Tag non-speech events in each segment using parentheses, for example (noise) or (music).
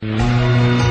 Música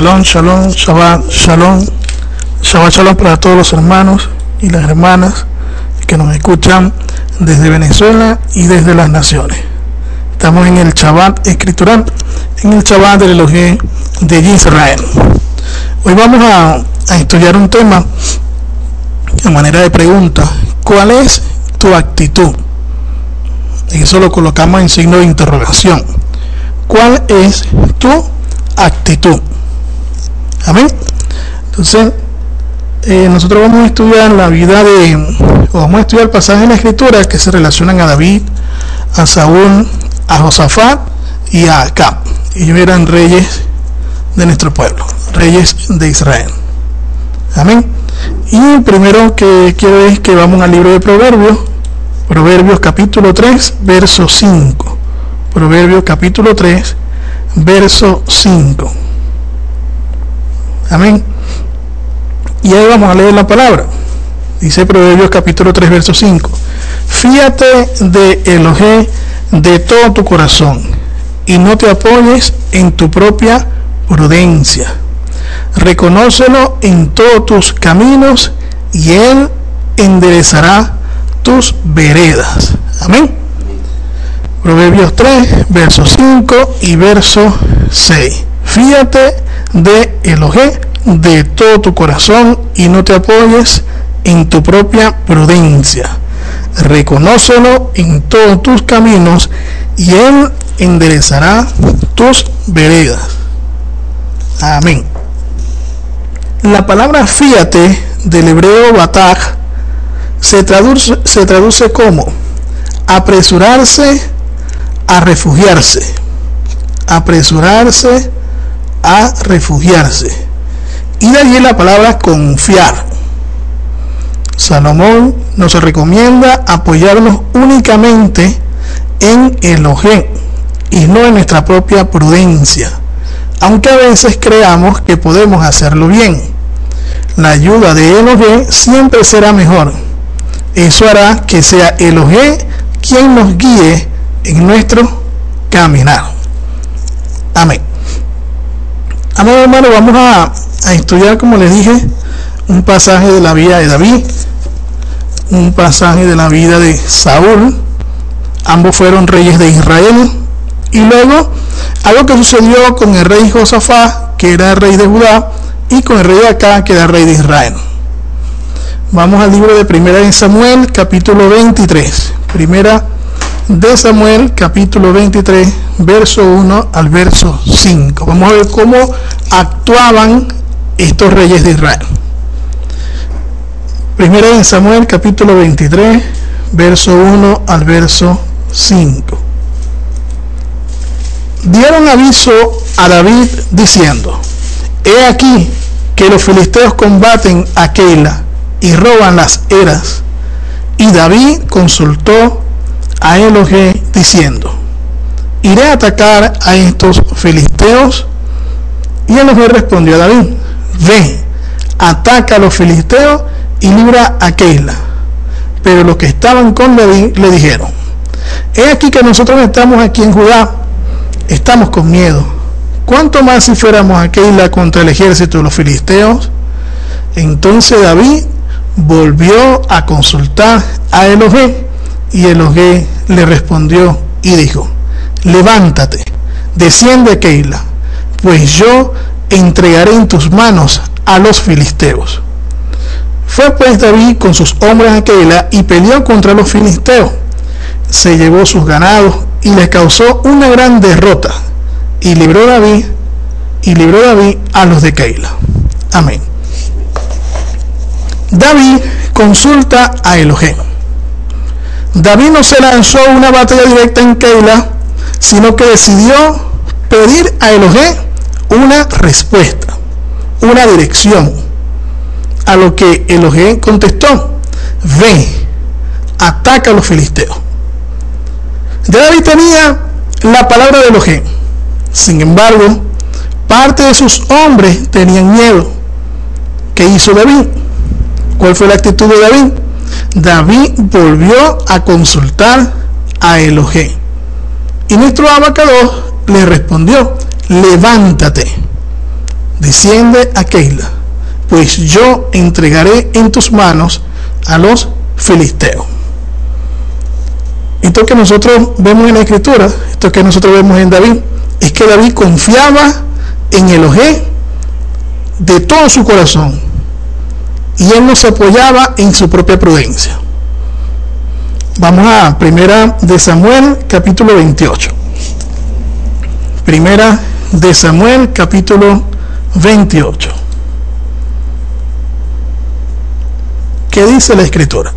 Shalom, shalom, Shabbat, shalom. Shabbat, shalom para todos los hermanos y las hermanas que nos escuchan desde Venezuela y desde las naciones. Estamos en el Shabbat escritural, en el Shabbat del Elohim de Israel. Hoy vamos a, a estudiar un tema de manera de pregunta. ¿Cuál es tu actitud? Eso lo colocamos en signo de interrogación. ¿Cuál es tu actitud? Amén. Entonces, eh, nosotros vamos a estudiar la vida de, o vamos a estudiar pasajes en la escritura que se relacionan a David, a Saúl, a Josafat y a Acab. Ellos eran reyes de nuestro pueblo, reyes de Israel. Amén. Y primero que quiero es que vamos al libro de Proverbios, Proverbios capítulo 3, verso 5. Proverbios capítulo 3, verso 5. Amén. Y ahí vamos a leer la palabra. Dice Proverbios capítulo 3, verso 5. Fíate de Elohim de todo tu corazón y no te apoyes en tu propia prudencia. Reconócelo en todos tus caminos y Él enderezará tus veredas. Amén. Proverbios 3, verso 5 y verso 6. Fíate de Elohim de todo tu corazón y no te apoyes en tu propia prudencia. Reconócelo en todos tus caminos y Él enderezará tus veredas. Amén. La palabra fíate del hebreo bataj se traduce, se traduce como apresurarse a refugiarse. Apresurarse a refugiarse. Y de allí la palabra confiar. Salomón nos recomienda apoyarnos únicamente en Elohim y no en nuestra propia prudencia, aunque a veces creamos que podemos hacerlo bien. La ayuda de Elohim siempre será mejor. Eso hará que sea Elohim quien nos guíe en nuestro caminar. Amén. Amén, hermano, vamos a, a estudiar, como les dije, un pasaje de la vida de David, un pasaje de la vida de Saúl. Ambos fueron reyes de Israel. Y luego, algo que sucedió con el rey Josafá, que era rey de Judá, y con el rey de acá, que era rey de Israel. Vamos al libro de Primera de Samuel, capítulo 23. Primera de Samuel, capítulo 23, verso 1 al verso 5. Vamos a ver cómo actuaban estos reyes de Israel. Primera de Samuel, capítulo 23, verso 1 al verso 5. Dieron aviso a David diciendo, He aquí que los filisteos combaten a Keila y roban las eras. Y David consultó a Elohim diciendo, iré a atacar a estos filisteos. Y Elohim respondió a David, ve, ataca a los filisteos y libra a Keila. Pero los que estaban con David le dijeron, he aquí que nosotros estamos aquí en Judá, estamos con miedo. ¿Cuánto más si fuéramos a Keila contra el ejército de los filisteos? Entonces David volvió a consultar a Elohim y Elohim le respondió y dijo, levántate, desciende a Keila, pues yo entregaré en tus manos a los filisteos. Fue pues David con sus hombres a Keila y peleó contra los filisteos. Se llevó sus ganados y les causó una gran derrota. Y libró David y libró David a los de Keila. Amén. David consulta a Elohim. David no se lanzó a una batalla directa en Keila, sino que decidió pedir a Elohim una respuesta, una dirección. A lo que Elohim contestó, ve, ataca a los filisteos. David tenía la palabra de Elohim. Sin embargo, parte de sus hombres tenían miedo. ¿Qué hizo David? ¿Cuál fue la actitud de David? David volvió a consultar a Elohim. Y nuestro abacados le respondió, levántate, desciende a Keila, pues yo entregaré en tus manos a los filisteos. Esto que nosotros vemos en la escritura, esto que nosotros vemos en David, es que David confiaba en el Elohim de todo su corazón y él no se apoyaba en su propia prudencia. Vamos a Primera de Samuel, capítulo 28. Primera de Samuel, capítulo 28. ¿Qué dice la escritura?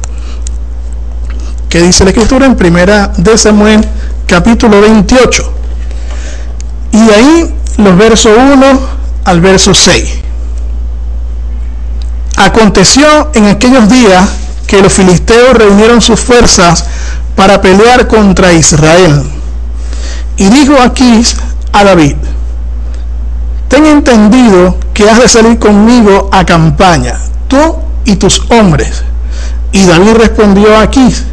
¿Qué dice la escritura en Primera de Samuel, capítulo 28? Y ahí los versos 1 al verso 6. Aconteció en aquellos días que los filisteos reunieron sus fuerzas para pelear contra Israel. Y dijo Aquís a David, ten entendido que has de salir conmigo a campaña, tú y tus hombres. Y David respondió a Aquís,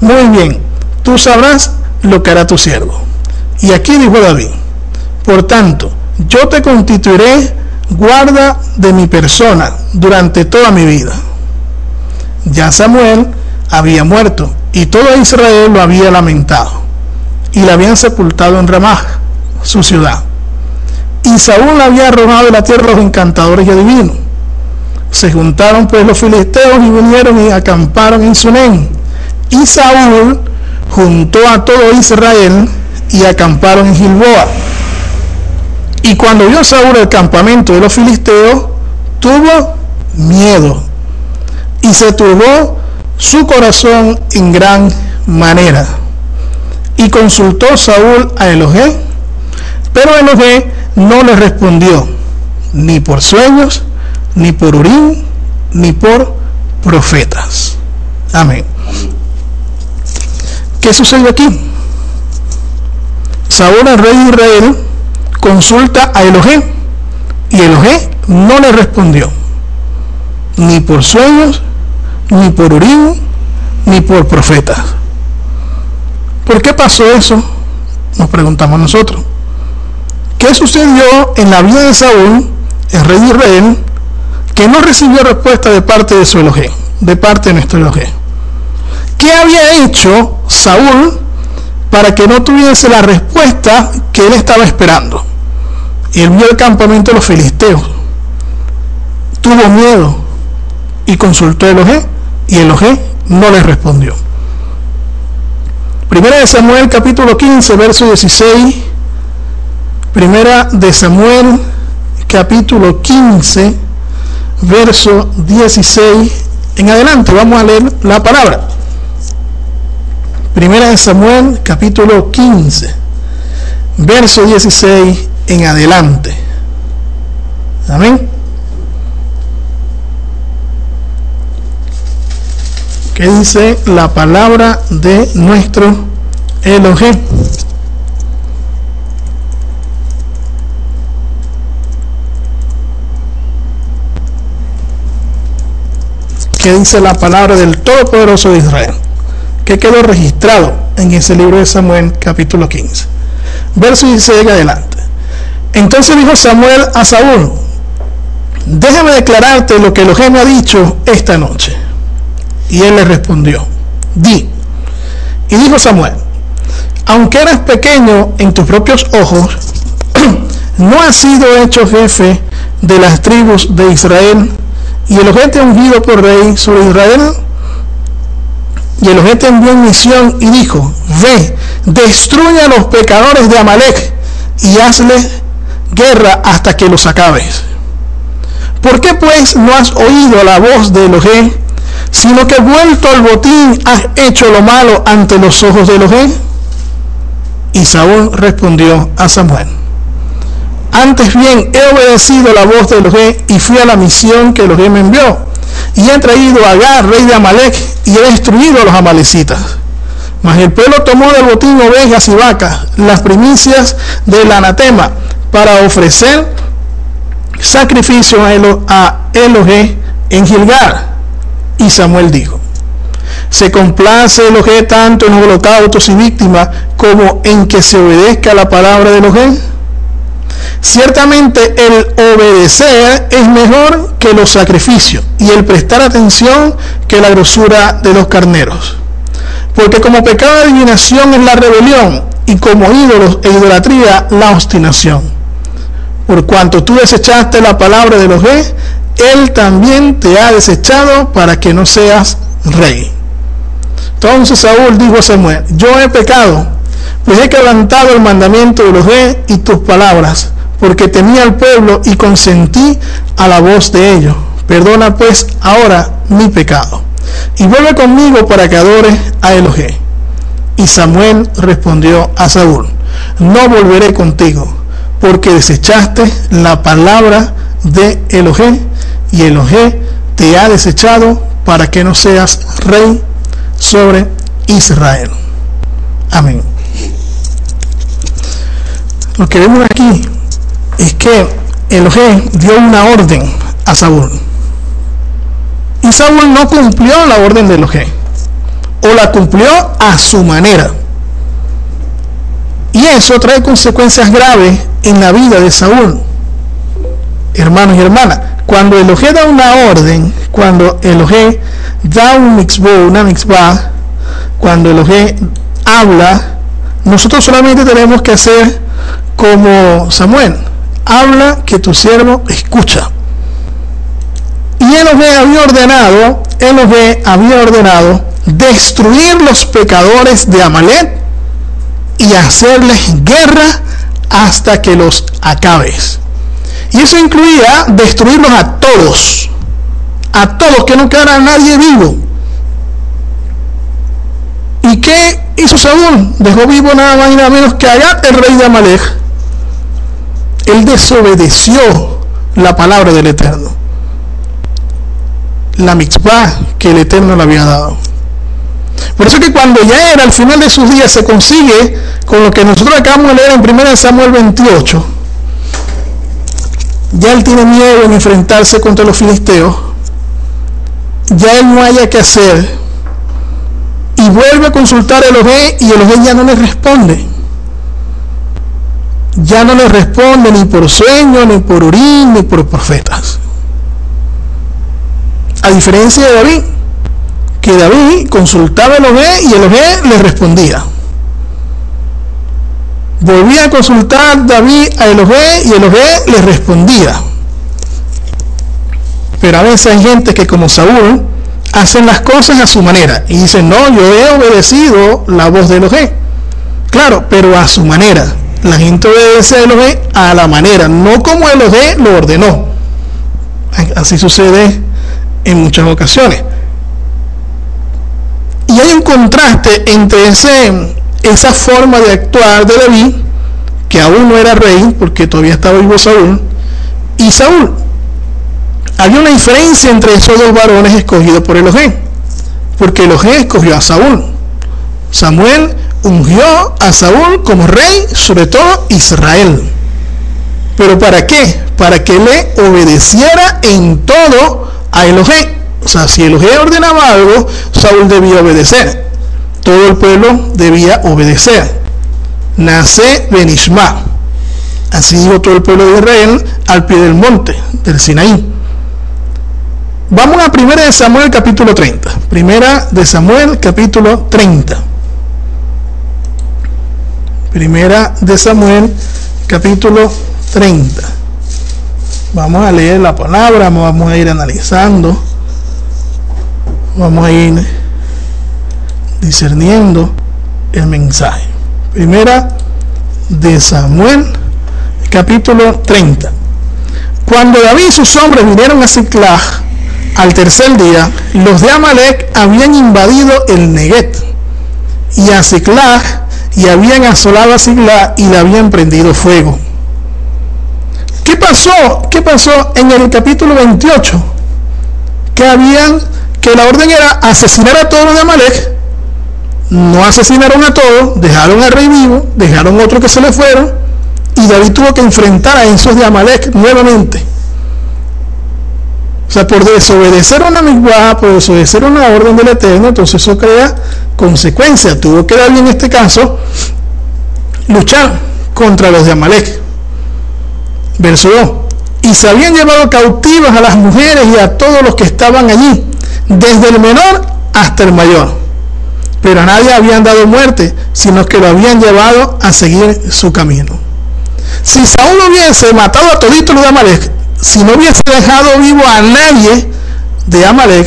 muy bien, tú sabrás lo que hará tu siervo. Y aquí dijo David, por tanto, yo te constituiré guarda de mi persona durante toda mi vida. Ya Samuel había muerto y todo Israel lo había lamentado y le habían sepultado en Ramá, su ciudad. Y Saúl había arrojado la tierra los encantadores y adivinos. Se juntaron pues los filisteos y vinieron y acamparon en Sunem. Y Saúl juntó a todo Israel y acamparon en Gilboa. Y cuando vio Saúl el campamento de los filisteos, tuvo miedo y se turbó su corazón en gran manera. Y consultó Saúl a Elohim, pero Elohim no le respondió, ni por sueños, ni por Urim, ni por profetas. Amén. ¿Qué sucedió aquí? Saúl, el rey de Israel, consulta a Elohim y Elohim no le respondió, ni por sueños, ni por Urim, ni por profetas. ¿Por qué pasó eso? Nos preguntamos nosotros. ¿Qué sucedió en la vida de Saúl, el rey de Israel, que no recibió respuesta de parte de su Elohim, de parte de nuestro Elohim? ¿Qué había hecho Saúl para que no tuviese la respuesta que él estaba esperando? Y él vio el campamento de los filisteos. Tuvo miedo y consultó a Elohim y Elohim no le respondió. Primera de Samuel capítulo 15 verso 16. Primera de Samuel capítulo 15 verso 16 en adelante. Vamos a leer la palabra. Primera de Samuel capítulo 15 verso 16 en adelante. Amén. ¿Qué dice la palabra de nuestro Elohim? ¿Qué dice la palabra del Todopoderoso de Israel? Que quedó registrado en ese libro de Samuel capítulo 15. Verso 16 en adelante. Entonces dijo Samuel a Saúl, déjame declararte lo que Elohim me ha dicho esta noche. Y él le respondió, di. Y dijo Samuel, aunque eres pequeño en tus propios ojos, (clears throat) no has sido hecho jefe de las tribus de Israel, y Elohim te ha ungido por rey sobre Israel. Y Elohim te envió en misión y dijo, ve, destruye a los pecadores de Amalek y hazle guerra hasta que los acabes. ¿Por qué pues no has oído la voz de Elohim, sino que vuelto al botín has hecho lo malo ante los ojos de Elohim? Y Saúl respondió a Samuel, antes bien he obedecido la voz de Elohim y fui a la misión que Elohim me envió. Y he traído a Agar, rey de Amalek, y he destruido a los amalecitas. Mas el pueblo tomó del botín ovejas y vacas, las primicias del anatema, para ofrecer sacrificio a Elohim en Gilgar. Y Samuel dijo, se complace Elohim tanto en holocaustos y víctimas como en que se obedezca la palabra de Elohim. Ciertamente el obedecer es mejor que los sacrificios y el prestar atención que la grosura de los carneros. Porque como pecado de adivinación es la rebelión y como ídolos e idolatría la obstinación. Por cuanto tú desechaste la palabra de los reyes, Él también te ha desechado para que no seas rey. Entonces Saúl dijo a Samuel, yo he pecado, pues he quebrantado el mandamiento de los reyes y tus palabras porque temía al pueblo y consentí a la voz de ellos. Perdona pues ahora mi pecado. Y vuelve conmigo para que adore a Elohé. Y Samuel respondió a Saúl, no volveré contigo, porque desechaste la palabra de Elohé, y Elohé te ha desechado para que no seas rey sobre Israel. Amén. Lo que vemos aquí es que Elohim dio una orden a Saúl. Y Saúl no cumplió la orden de Elohim. O la cumplió a su manera. Y eso trae consecuencias graves en la vida de Saúl. Hermanos y hermanas, cuando Elohim da una orden, cuando Elohim da un mitzvah, una mitzvah, cuando Elohim habla, nosotros solamente tenemos que hacer como Samuel habla que tu siervo escucha. Y él había ordenado, él había ordenado destruir los pecadores de Amalet y hacerles guerra hasta que los acabes. Y eso incluía destruirlos a todos, a todos, que no quedara nadie vivo. ¿Y qué hizo Saúl? Dejó vivo nada más y nada menos que Agat, el rey de Amalek él desobedeció la palabra del Eterno. La mitzvah que el Eterno le había dado. Por eso que cuando ya era al final de sus días se consigue con lo que nosotros acabamos de leer en 1 Samuel 28. Ya él tiene miedo en enfrentarse contra los filisteos. Ya él no haya que hacer. Y vuelve a consultar a Elohim y Elohim ya no le responde ya no le responde ni por sueño, ni por urín, ni por profetas. A diferencia de David, que David consultaba a Elohé y Elohé le respondía. Volvía a consultar David a Elohé y Elohé le respondía. Pero a veces hay gente que como Saúl hacen las cosas a su manera y dicen, no, yo he obedecido la voz de Elohé. Claro, pero a su manera la gente obedece a Elohim a la manera, no como Elohim lo ordenó. Así sucede en muchas ocasiones. Y hay un contraste entre ese, esa forma de actuar de David, que aún no era rey, porque todavía estaba vivo Saúl, y Saúl. Había una diferencia entre esos dos varones escogidos por Elohim, porque Elohim escogió a Saúl. Samuel ungió a Saúl como rey sobre todo Israel. ¿Pero para qué? Para que le obedeciera en todo a Elohim. O sea, si Elohim ordenaba algo, Saúl debía obedecer. Todo el pueblo debía obedecer. Nace Benishma. Así dijo todo el pueblo de Israel al pie del monte del Sinaí. Vamos a 1 de Samuel capítulo 30. Primera de Samuel capítulo 30. Primera de Samuel, capítulo 30. Vamos a leer la palabra, vamos a ir analizando, vamos a ir discerniendo el mensaje. Primera de Samuel, capítulo 30. Cuando David y sus hombres vinieron a Ziklag al tercer día, los de Amalek habían invadido el Neget y a Ziklag y habían asolado a Sigla y le habían prendido fuego. ¿Qué pasó? ¿Qué pasó en el capítulo 28? Que habían, que la orden era asesinar a todos los de Amalek. No asesinaron a todos, dejaron al rey vivo, dejaron otros que se le fueron, y David tuvo que enfrentar a esos de Amalek nuevamente. O sea, por desobedecer una misma, por desobedecer una orden del Eterno, entonces eso crea consecuencias. Tuvo que darle en este caso luchar contra los de Amalek. Verso 2. Y se habían llevado cautivas a las mujeres y a todos los que estaban allí, desde el menor hasta el mayor. Pero a nadie habían dado muerte, sino que lo habían llevado a seguir su camino. Si Saúl hubiese matado a toditos los de Amalek, si no hubiese dejado vivo a nadie de Amalek,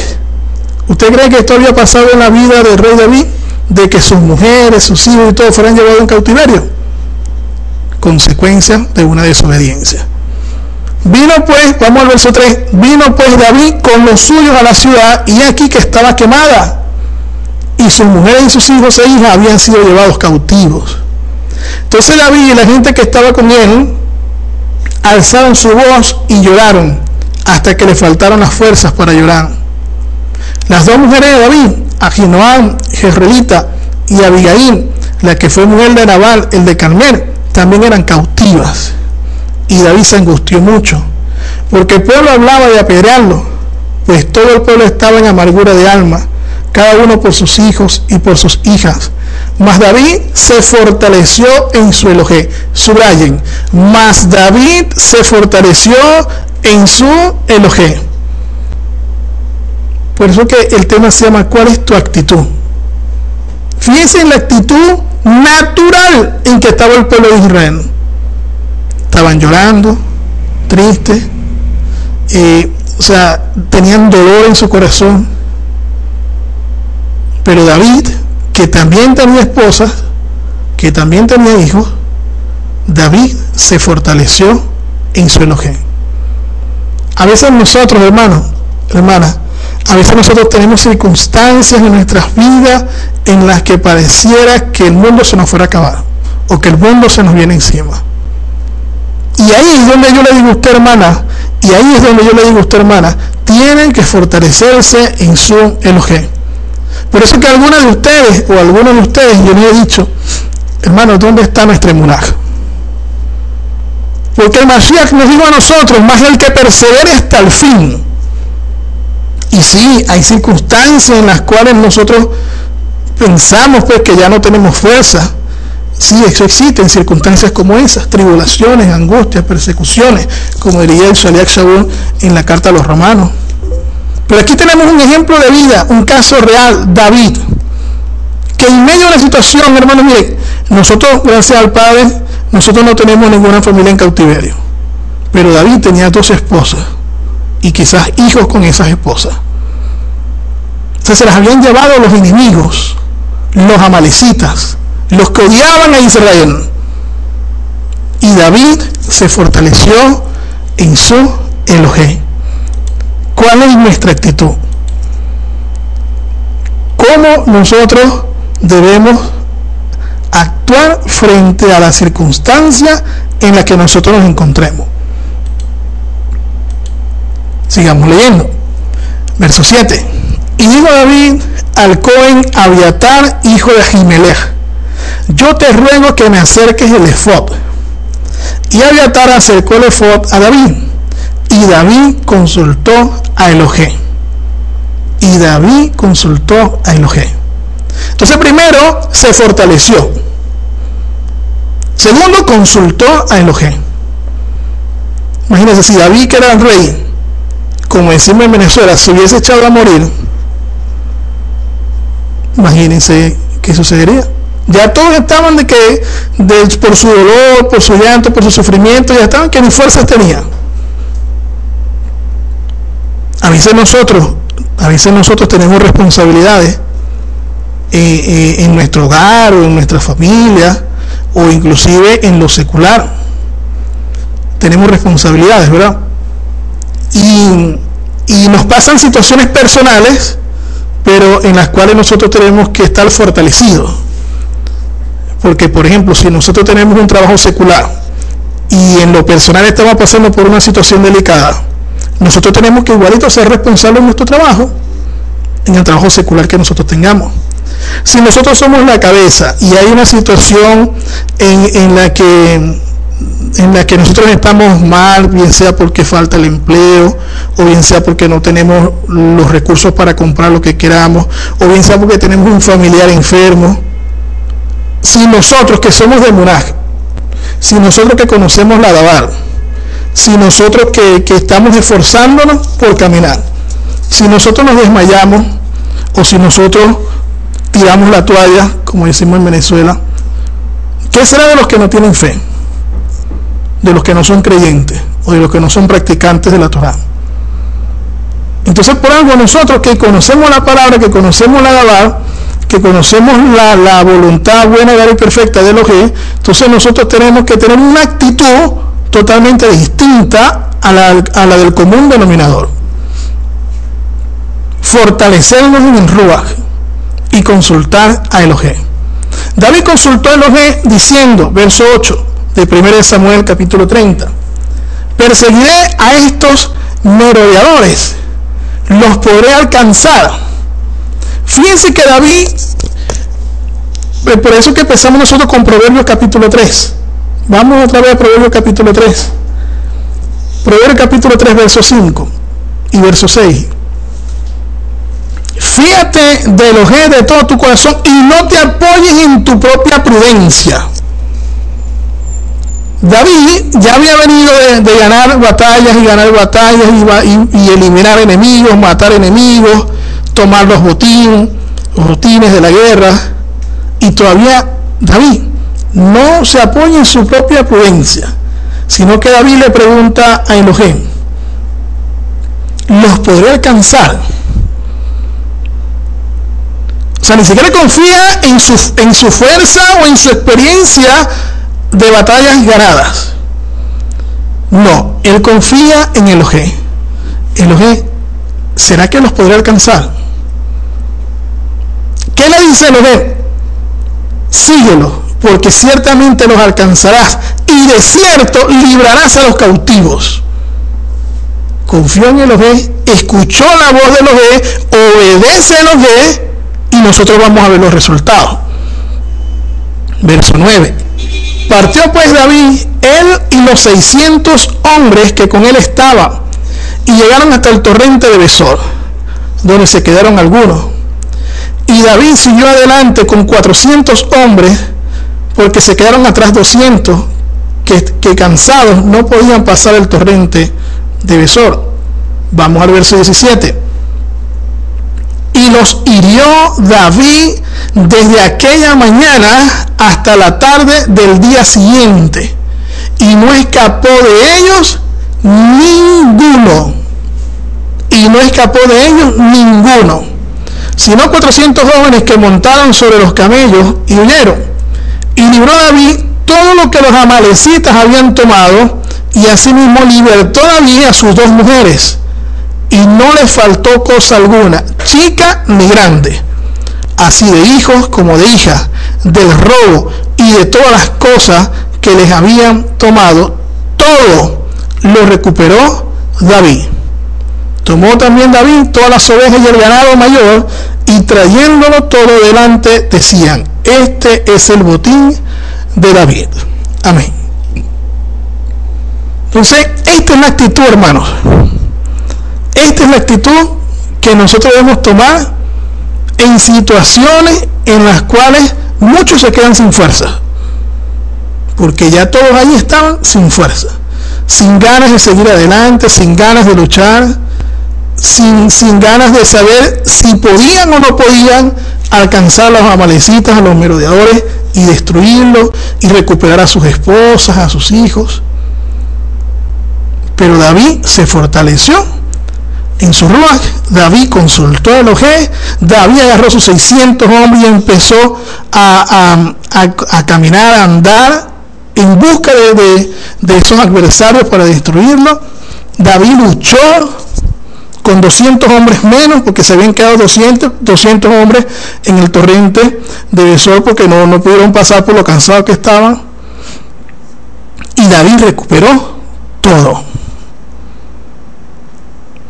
¿usted cree que esto había pasado en la vida del rey David? De que sus mujeres, sus hijos y todo fueran llevados en cautiverio. Consecuencia de una desobediencia. Vino pues, vamos al verso 3, vino pues David con los suyos a la ciudad y aquí que estaba quemada y sus mujeres y sus hijos e hijas habían sido llevados cautivos. Entonces David y la gente que estaba con él alzaron su voz y lloraron hasta que le faltaron las fuerzas para llorar. Las dos mujeres de David, Ahinoam, Jezreelita y Abigail, la que fue mujer de Nabal, el de Carmel, también eran cautivas. Y David se angustió mucho, porque el pueblo hablaba de apedrearlo, pues todo el pueblo estaba en amargura de alma, cada uno por sus hijos y por sus hijas. Mas David se fortaleció en su elogé. Subrayen, mas David se fortaleció en su elogé. Por eso que el tema se llama ¿Cuál es tu actitud? Fíjense en la actitud natural en que estaba el pueblo de Israel. Estaban llorando, tristes, o sea, tenían dolor en su corazón. Pero David, que también tenía esposa, que también tenía hijos, David se fortaleció en su elogio. A veces nosotros, hermanos, hermanas, a veces nosotros tenemos circunstancias en nuestras vidas en las que pareciera que el mundo se nos fuera a acabar o que el mundo se nos viene encima. Y ahí es donde yo le digo a usted, hermana, y ahí es donde yo le digo a usted, hermana, tienen que fortalecerse en su elogio. Por eso que algunos de ustedes, o algunos de ustedes, yo les he dicho, hermano, ¿dónde está nuestra emunaj? Porque el Mashiach nos dijo a nosotros, más el que persevere hasta el fin. Y sí, hay circunstancias en las cuales nosotros pensamos pues que ya no tenemos fuerza. Sí, eso existe en circunstancias como esas, tribulaciones, angustias, persecuciones, como diría el Shaliach Shaul en la carta a los romanos. Pero aquí tenemos un ejemplo de vida, un caso real, David, que en medio de la situación, hermano, mire, nosotros, gracias al Padre, nosotros no tenemos ninguna familia en cautiverio. Pero David tenía dos esposas y quizás hijos con esas esposas. Entonces se las habían llevado los enemigos, los amalecitas, los que odiaban a Israel. Y David se fortaleció en su elogio. ¿Cuál es nuestra actitud? ¿Cómo nosotros debemos actuar frente a la circunstancia en la que nosotros nos encontremos? Sigamos leyendo. Verso 7. Y dijo David al Cohen Abiatar, hijo de Jimelech, yo te ruego que me acerques el efod. Y Abiatar acercó el efod a David. Y David consultó a Elohim. Y David consultó a Elohim. Entonces primero se fortaleció. Segundo consultó a Elohim. Imagínense si David que era el rey, como decimos en Venezuela, se hubiese echado a morir, imagínense qué sucedería. Ya todos estaban de que por su dolor, por su llanto, por su sufrimiento, ya estaban que ni fuerzas tenían. A veces nosotros, a veces nosotros tenemos responsabilidades eh, eh, en nuestro hogar o en nuestra familia o inclusive en lo secular. Tenemos responsabilidades, ¿verdad? Y, y nos pasan situaciones personales, pero en las cuales nosotros tenemos que estar fortalecidos. Porque, por ejemplo, si nosotros tenemos un trabajo secular y en lo personal estamos pasando por una situación delicada, nosotros tenemos que igualito ser responsables de nuestro trabajo, en el trabajo secular que nosotros tengamos. Si nosotros somos la cabeza y hay una situación en, la que en la que nosotros estamos mal, bien sea porque falta el empleo, o bien sea porque no tenemos los recursos para comprar lo que queramos, o bien sea porque tenemos un familiar enfermo. Si nosotros que somos de Muraj, si nosotros que conocemos la Dabar, si nosotros que, que estamos esforzándonos por caminar, si nosotros nos desmayamos o si nosotros tiramos la toalla, como decimos en Venezuela, ¿qué será de los que no tienen fe? De los que no son creyentes o de los que no son practicantes de la Torah. Entonces, por algo nosotros que conocemos la palabra, que conocemos la Gabá, que conocemos la, voluntad buena, y perfecta de los entonces nosotros tenemos que tener una actitud totalmente distinta a la, del común denominador. Fortalecernos en el Ruach y consultar a Elohim. David consultó a Elohim diciendo, verso 8 de 1 Samuel capítulo 30, perseguiré a estos merodeadores, los podré alcanzar. Fíjense que David, eh, por eso que empezamos nosotros con Proverbios capítulo 3. Vamos otra vez a Proverbios capítulo 3. Proverbios capítulo 3, verso 5 y verso 6. Fíjate de los de todo tu corazón y no te apoyes en tu propia prudencia. David ya había venido de, ganar batallas y ganar batallas y, eliminar enemigos, matar enemigos, tomar los botines, los botines de la guerra. Y todavía David no se apoya en su propia prudencia, sino que David le pregunta a Elohim, ¿los podré alcanzar? O sea, ni siquiera confía en su, en su fuerza o en su experiencia de batallas ganadas. No, él confía en el OG. El OG, ¿será que los podrá alcanzar? ¿Qué le dice OG? Síguelo, porque ciertamente los alcanzarás y de cierto librarás a los cautivos. Confió en el OG, escuchó la voz del OG, obedece al OG y nosotros vamos a ver los resultados. Verso 9. Partió pues David, él y los 600 hombres que con él estaban, y llegaron hasta el torrente de Besor, donde se quedaron algunos. Y David siguió adelante con 400 hombres, porque se quedaron atrás 200, que, que cansados no podían pasar el torrente de Besor. Vamos al verso 17 y los hirió David desde aquella mañana hasta la tarde del día siguiente. Y no escapó de ellos ninguno. Y no escapó de ellos ninguno. Sino 400 jóvenes que montaron sobre los camellos y huyeron. Y libró David todo lo que los amalecitas habían tomado. Y asimismo libertó David a sus dos mujeres y no le faltó cosa alguna, chica ni grande, así de hijos como de hijas, del robo y de todas las cosas que les habían tomado, todo lo recuperó David. Tomó también David todas las ovejas y el ganado mayor y trayéndolo todo delante decían, este es el botín de David. Amén. Entonces, esta es la actitud, hermanos esta es la actitud que nosotros debemos tomar en situaciones en las cuales muchos se quedan sin fuerza. Porque ya todos ahí estaban sin fuerza, sin ganas de seguir adelante, sin ganas de luchar, sin, sin ganas de saber si podían o no podían alcanzar a los amalecitas, a los merodeadores y destruirlos y recuperar a sus esposas, a sus hijos. Pero David se fortaleció en su ruach, David consultó a Elohim, David agarró sus 600 hombres y empezó a, caminar, a andar en busca de, esos adversarios para destruirlo. David luchó con 200 hombres menos, porque se habían quedado 200, 200 hombres en el torrente de Besor, porque no, no pudieron pasar por lo cansados que estaban. Y David recuperó todo.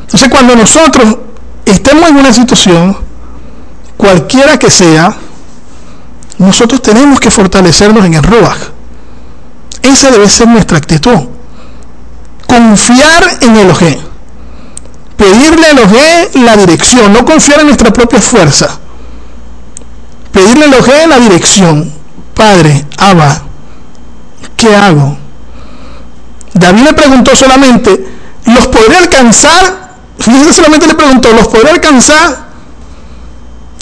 Entonces cuando nosotros estemos en una situación, cualquiera que sea, nosotros tenemos que fortalecernos en el Ruach. Esa debe ser nuestra actitud. Confiar en el OG. Pedirle al OG la dirección, no confiar en nuestra propia fuerza. Pedirle al OG la dirección. Padre, Abba, ¿qué hago? David le preguntó solamente, ¿los podré alcanzar? Fíjense, solamente le preguntó, ¿los podré alcanzar?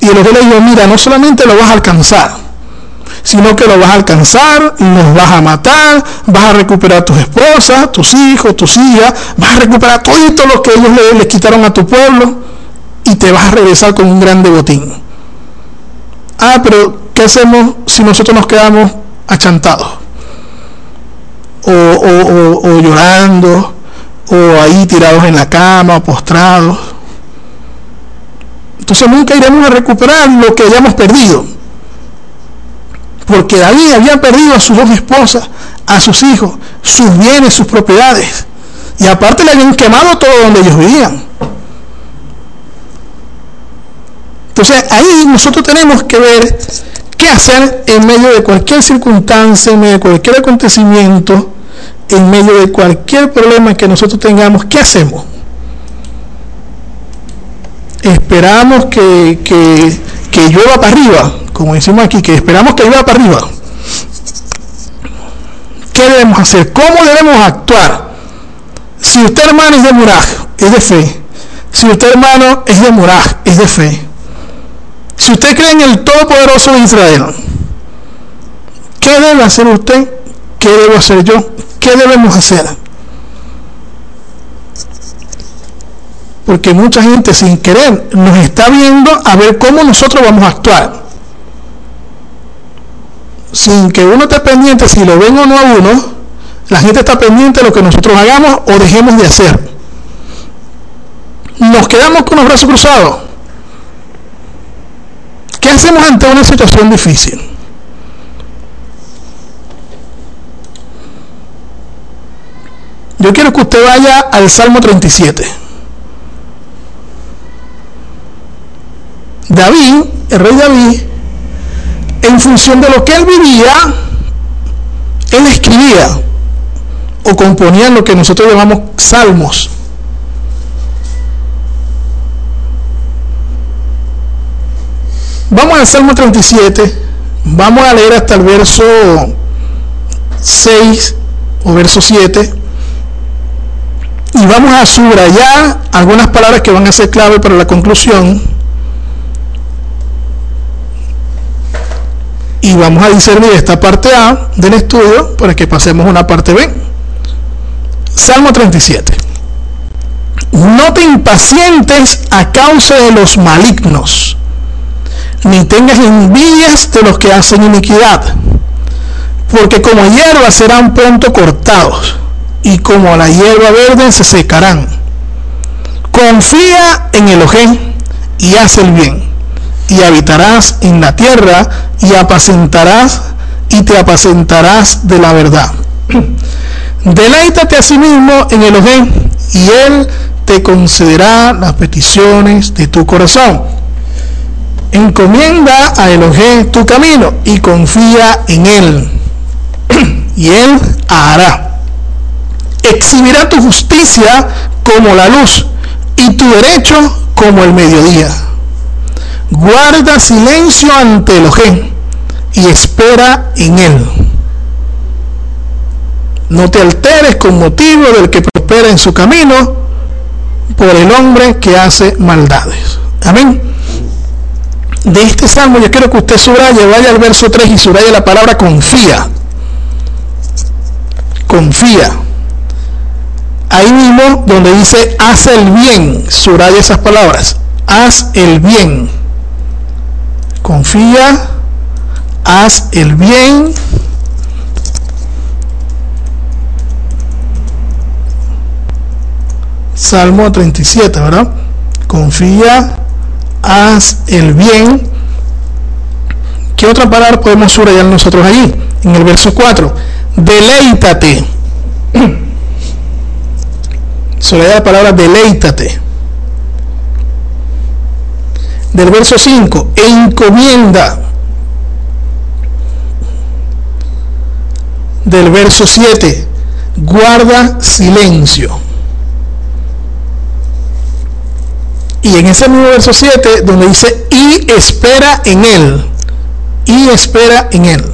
Y el le dijo, mira, no solamente lo vas a alcanzar, sino que lo vas a alcanzar, los vas a matar, vas a recuperar a tus esposas, tus hijos, tus hijas, vas a recuperar todo lo que ellos le, quitaron a tu pueblo y te vas a regresar con un grande botín. Ah, pero ¿qué hacemos si nosotros nos quedamos achantados? O, o llorando, o ahí tirados en la cama, postrados. Entonces nunca iremos a recuperar lo que hayamos perdido porque David había perdido a sus dos esposas, a sus hijos, sus bienes, sus propiedades. Y aparte le habían quemado todo donde ellos vivían. Entonces ahí nosotros tenemos que ver qué hacer en medio de cualquier circunstancia, en medio de cualquier acontecimiento, en medio de cualquier problema que nosotros tengamos. ¿Qué hacemos? Esperamos que, que, que llueva para arriba como decimos aquí, que esperamos que iba para arriba. ¿Qué debemos hacer? ¿Cómo debemos actuar? Si usted hermano es de Muraj, es de fe. Si usted hermano es de Muraj, es de fe. Si usted cree en el Todopoderoso de Israel, ¿qué debe hacer usted? ¿Qué debo hacer yo? ¿Qué debemos hacer? Porque mucha gente sin querer nos está viendo a ver cómo nosotros vamos a actuar sin que uno esté pendiente si lo ven o no a uno, la gente está pendiente de lo que nosotros hagamos o dejemos de hacer. Nos quedamos con los brazos cruzados. ¿Qué hacemos ante una situación difícil? Yo quiero que usted vaya al Salmo 37. David, el rey David, en función de lo que él vivía, él escribía o componía lo que nosotros llamamos salmos. Vamos al Salmo 37, vamos a leer hasta el verso 6 o verso 7 y vamos a subrayar algunas palabras que van a ser clave para la conclusión y vamos a discernir esta parte A del estudio para que pasemos a una parte B. Salmo 37. No te impacientes a causa de los malignos, ni tengas envidias de los que hacen iniquidad, porque como hierba serán pronto cortados, y como la hierba verde se secarán. Confía en el Elohim y haz el bien y habitarás en la tierra y apacentarás y te apacentarás de la verdad. (clears throat) Deleítate a sí mismo en el Elohim y él te concederá las peticiones de tu corazón. Encomienda a Elohim tu camino y confía en él (clears throat) y él hará. Exhibirá tu justicia como la luz y tu derecho como el mediodía guarda silencio ante Elohim y espera en él. No te alteres con motivo del que prospera en su camino por el hombre que hace maldades. Amén. De este salmo yo quiero que usted subraye, vaya al verso 3 y subraye la palabra confía. Confía. Ahí mismo donde dice haz el bien, subraya esas palabras. Haz el bien confía, haz el bien, Salmo 37, ¿verdad? Confía, haz el bien. ¿Qué otra palabra podemos subrayar nosotros allí? En el verso 4. Deleítate. (clears throat) Subraya la palabra deleítate del verso 5, e encomienda. Del verso 7, guarda silencio. Y en ese mismo verso 7, donde dice, y espera en él. Y espera en él.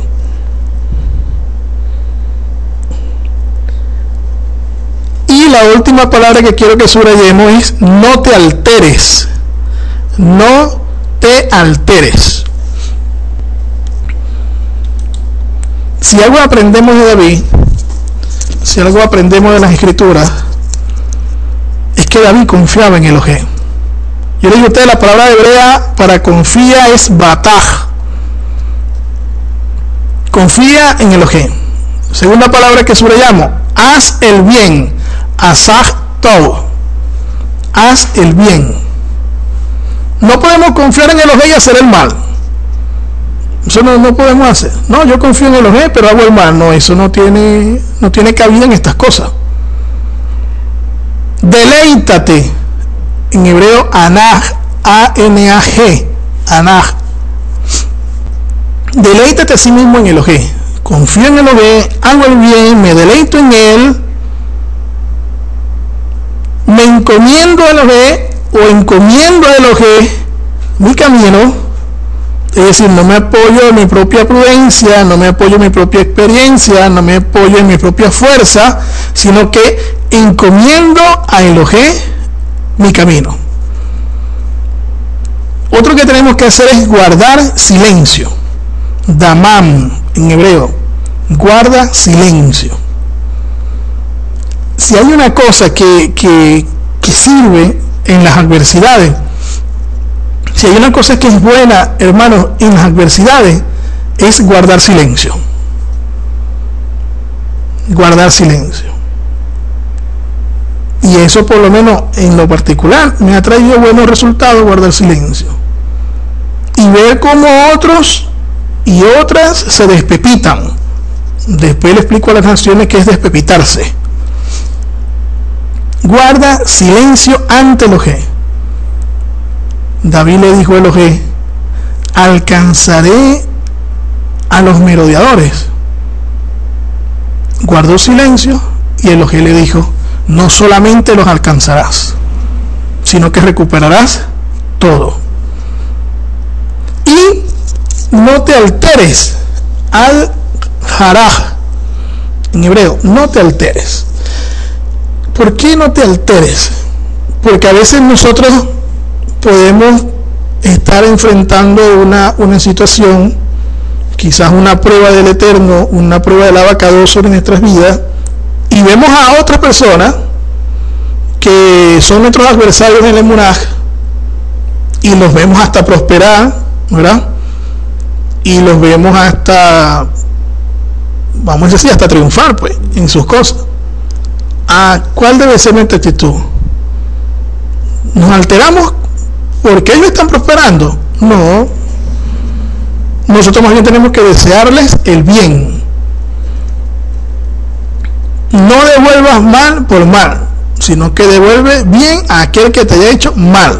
Y la última palabra que quiero que subrayemos es no te alteres. No te alteres. Si algo aprendemos de David, si algo aprendemos de las escrituras, es que David confiaba en Elohim. Yo le digo a ustedes, la palabra hebrea para confía es bataj. Confía en Elohim. Segunda palabra que subrayamos, haz el bien. Asaj todo. Haz el bien. No podemos confiar en Elohim y hacer el mal. Eso no, no, podemos hacer. No, yo confío en Elohim, pero hago el mal. No, eso no tiene, no tiene cabida en estas cosas. Deleítate en hebreo anaj, A-N-A-G, anaj. Deleítate a sí mismo en Elohim. Confío en Elohim, hago el bien, me deleito en él, me encomiendo a Elohim o encomiendo a Elohim mi camino. Es decir, no me apoyo en mi propia prudencia, no me apoyo en mi propia experiencia, no me apoyo en mi propia fuerza, sino que encomiendo a Elohim mi camino. Otro que tenemos que hacer es guardar silencio. Damam en hebreo. Guarda silencio. Si hay una cosa que, que, que sirve en las adversidades, si hay una cosa que es buena, hermanos, en las adversidades, es guardar silencio. Guardar silencio. Y eso por lo menos en lo particular me ha traído buenos resultados guardar silencio. Y ver cómo otros y otras se despepitan. Después le explico a las naciones qué es despepitarse. Guarda silencio ante el G. David le dijo a G, alcanzaré a los merodeadores. Guardó silencio y el G le dijo, no solamente los alcanzarás, sino que recuperarás todo. Y no te alteres al haraj, en hebreo, no te alteres. ¿Por qué no te alteres? Porque a veces nosotros podemos estar enfrentando una, una situación, quizás una prueba del Eterno, una prueba del abacado sobre nuestras vidas, y vemos a otras personas que son nuestros adversarios en el Munaj y los vemos hasta prosperar, ¿verdad? Y los vemos hasta, vamos a decir, hasta triunfar, pues, en sus cosas. ¿A cuál debe ser nuestra actitud? ¿Nos alteramos porque ellos están prosperando? No. Nosotros más bien tenemos que desearles el bien no devuelvas mal por mal, sino que devuelve bien a aquel que te haya hecho mal.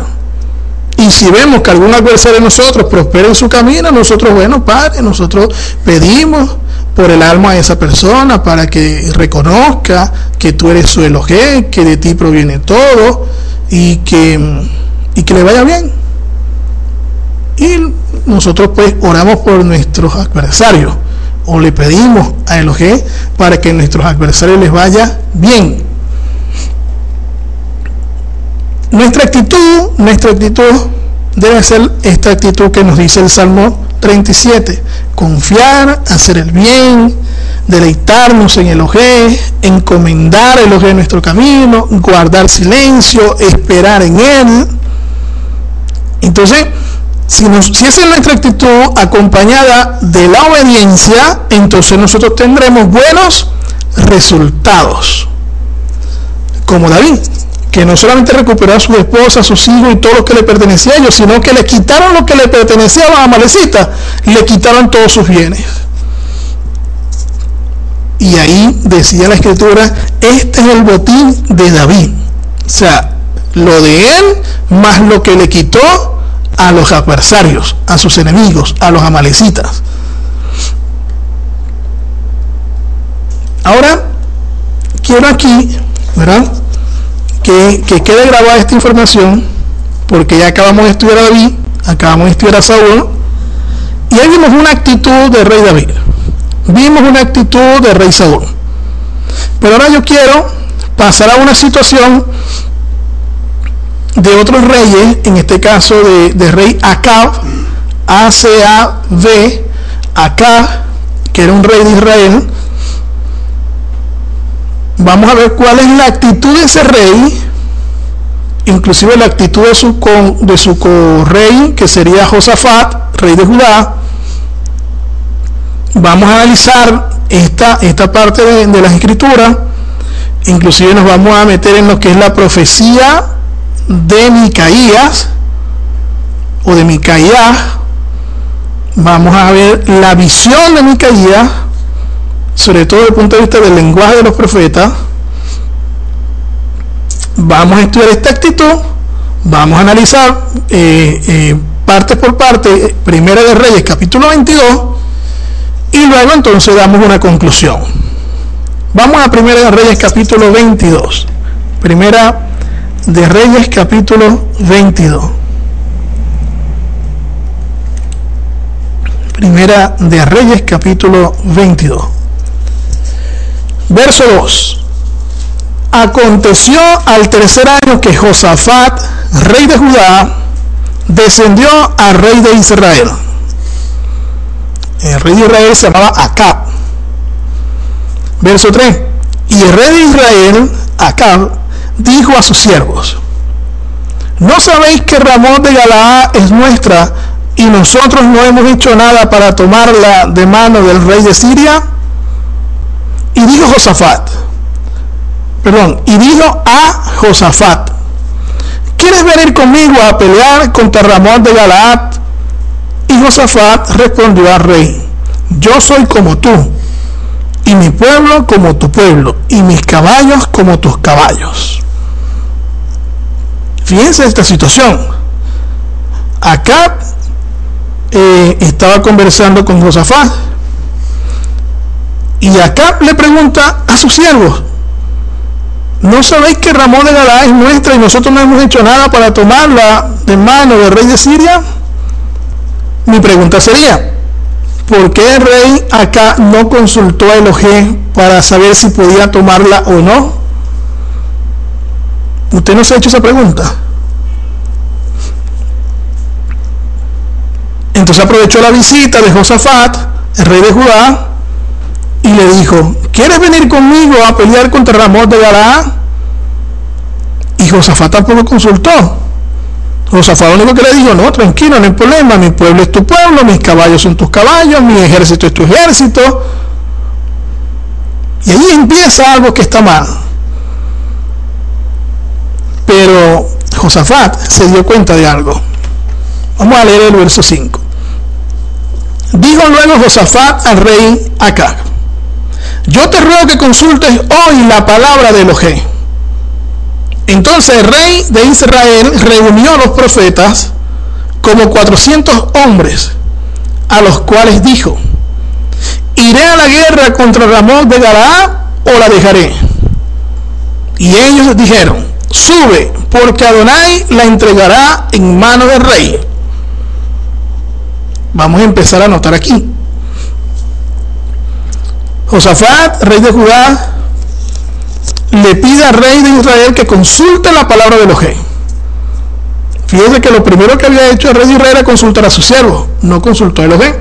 Y si vemos que algún adversario de nosotros prospera en su camino, nosotros, bueno, Padre, nosotros pedimos por el alma de esa persona para que reconozca que tú eres su elogé, que de ti proviene todo y que, y que le vaya bien. Y nosotros pues oramos por nuestros adversarios o le pedimos a Elohim para que nuestros adversarios les vaya bien. Nuestra actitud, nuestra actitud debe ser esta actitud que nos dice el Salmo 37, confiar, hacer el bien, deleitarnos en Elohim, encomendar a Elohim nuestro camino, guardar silencio, esperar en Él. Entonces, si, esa es nuestra actitud acompañada de la obediencia, entonces nosotros tendremos buenos resultados. Como David, que no solamente recuperó a su esposa, a sus hijos y todo lo que le pertenecía a ellos, sino que le quitaron lo que le pertenecía a los amalecitas, le quitaron todos sus bienes. Y ahí decía la escritura, este es el botín de David. O sea, lo de él más lo que le quitó a los adversarios, a sus enemigos, a los amalecitas. Ahora, quiero aquí, ¿verdad? Que, que quede grabada esta información, porque ya acabamos de estudiar a David, acabamos de estudiar a Saúl, y ahí vimos una actitud de rey David, vimos una actitud de rey Saúl. Pero ahora yo quiero pasará una situación de otros reyes, en este caso de, de rey Acab, A-C-A-B, Acab, que era un rey de Israel. Vamos a ver cuál es la actitud de ese rey, inclusive la actitud de su, con, de su rey, que sería Josafat, rey de Judá. Vamos a analizar esta, esta parte de, de las escrituras, inclusive nos vamos a meter en lo que es la profecía de Micaías o de Micaías, vamos a ver la visión de Micaías, sobre todo desde el punto de vista del lenguaje de los profetas. Vamos a estudiar esta actitud, vamos a analizar eh, eh, parte por parte, Primera de Reyes, capítulo 22, y luego entonces damos una conclusión. Vamos a Primera de Reyes, capítulo 22. Primera de Reyes capítulo 22. Primera de Reyes capítulo 22. Verso 2. Aconteció al tercer año que Josafat, rey de Judá, descendió al rey de Israel. El rey de Israel se llamaba Acab. Verso 3. Y el rey de Israel, Acab, dijo a sus siervos, ¿no sabéis que Ramón de Galaad es nuestra y nosotros no hemos hecho nada para tomarla de mano del rey de Siria? Y dijo Josafat, perdón, y dijo a Josafat, ¿quieres venir conmigo a pelear contra Ramón de Galaad? Y Josafat respondió al rey, yo soy como tú, y mi pueblo como tu pueblo, y mis caballos como tus caballos. Fíjense esta situación. Acá eh, estaba conversando con Josafat y acá le pregunta a sus siervos, ¿no sabéis que Ramón de Galá es nuestra y nosotros no hemos hecho nada para tomarla de mano del rey de Siria? Mi pregunta sería, ¿por qué el rey acá no consultó a Elohim para saber si podía tomarla o no? ¿Usted no se ha hecho esa pregunta? Entonces aprovechó la visita de Josafat, el rey de Judá, y le dijo, ¿quieres venir conmigo a pelear contra Ramón de Galaad? Y Josafat tampoco consultó. Josafat lo único que le dijo, no, tranquilo, no hay problema, mi pueblo es tu pueblo, mis caballos son tus caballos, mi ejército es tu ejército. Y ahí empieza algo que está mal. Pero Josafat se dio cuenta de algo. Vamos a leer el verso 5. Dijo luego Josafat al rey Acab, yo te ruego que consultes hoy la palabra de Elohim. Entonces el rey de Israel reunió a los profetas como 400 hombres, a los cuales dijo, iré a la guerra contra Ramón de Galaad o la dejaré. Y ellos dijeron, sube, porque Adonai la entregará en mano del rey. Vamos a empezar a anotar aquí. Josafat, rey de Judá, le pide al rey de Israel que consulte la palabra de Elohim. Fíjense que lo primero que había hecho el rey de Israel era consultar a su siervo, no consultó a Elohim.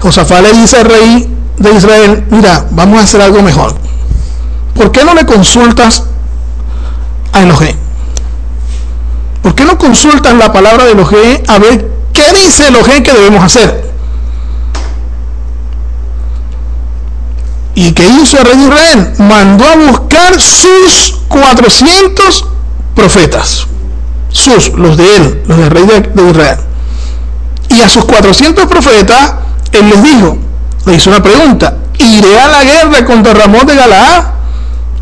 Josafat le dice al rey de Israel, mira, vamos a hacer algo mejor. ¿Por qué no le consultas a Elohim? ¿Por qué no consultas la palabra de Elohim a ver ¿Qué dice Elohim que debemos hacer? ¿Y qué hizo el rey de Israel? Mandó a buscar sus 400 profetas. Sus, los de él, los del rey de, Israel. Y a sus 400 profetas, él les dijo, le hizo una pregunta, ¿iré a la guerra contra Ramón de Galaad?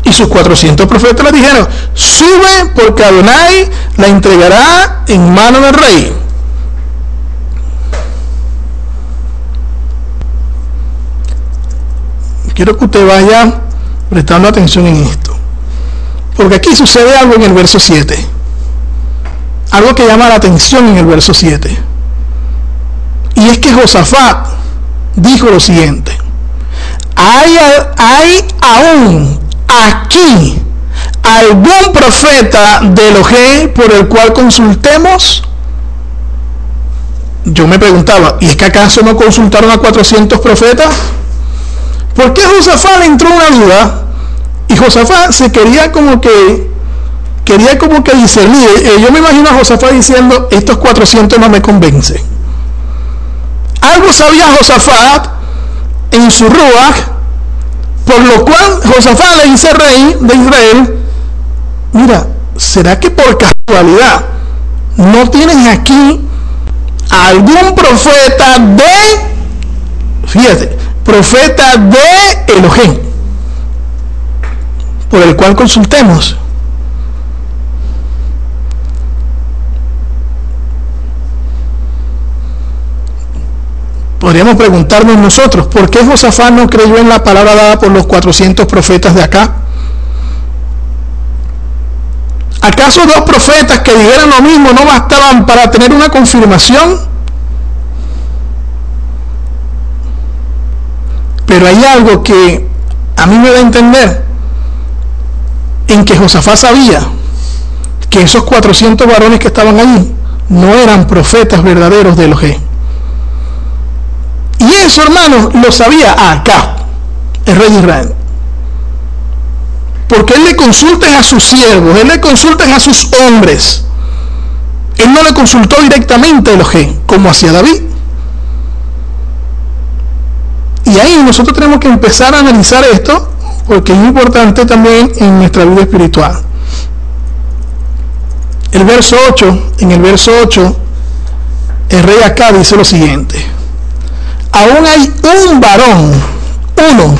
Y sus 400 profetas le dijeron, sube porque Adonai la entregará en mano del rey. Quiero que usted vaya prestando atención en esto. Porque aquí sucede algo en el verso 7. Algo que llama la atención en el verso 7. Y es que Josafat dijo lo siguiente. Hay, aún aquí algún profeta de Elohim por el cual consultemos? Yo me preguntaba, ¿y es que acaso no consultaron a 400 profetas? ¿Por qué Josafat le entró una duda? Y Josafat se quería como que, quería como que discernir. Eh, yo me imagino a Josafat diciendo, estos 400 no me convencen. Algo sabía Josafat en su ruach, por lo cual Josafat le dice rey de Israel, mira, ¿será que por casualidad no tienes aquí algún profeta de, fíjate, profeta de Elohim, por el cual consultemos? Podríamos preguntarnos nosotros, ¿por qué Josafat no creyó en la palabra dada por los 400 profetas de acá? ¿Acaso dos profetas que dijeran lo mismo no bastaban para tener una confirmación? Pero hay algo que a mí me da a entender en que Josafat sabía que esos 400 varones que estaban allí no eran profetas verdaderos de Elohim. Y eso, hermanos, lo sabía acá, el rey de Israel. Porque él le consulta a sus siervos, él le consulta a sus hombres. Él no le consultó directamente a Elohim, como hacía David. Y ahí nosotros tenemos que empezar a analizar esto, porque es importante también en nuestra vida espiritual. El verso 8, en el verso 8, el rey acá dice lo siguiente aún hay un varón, uno,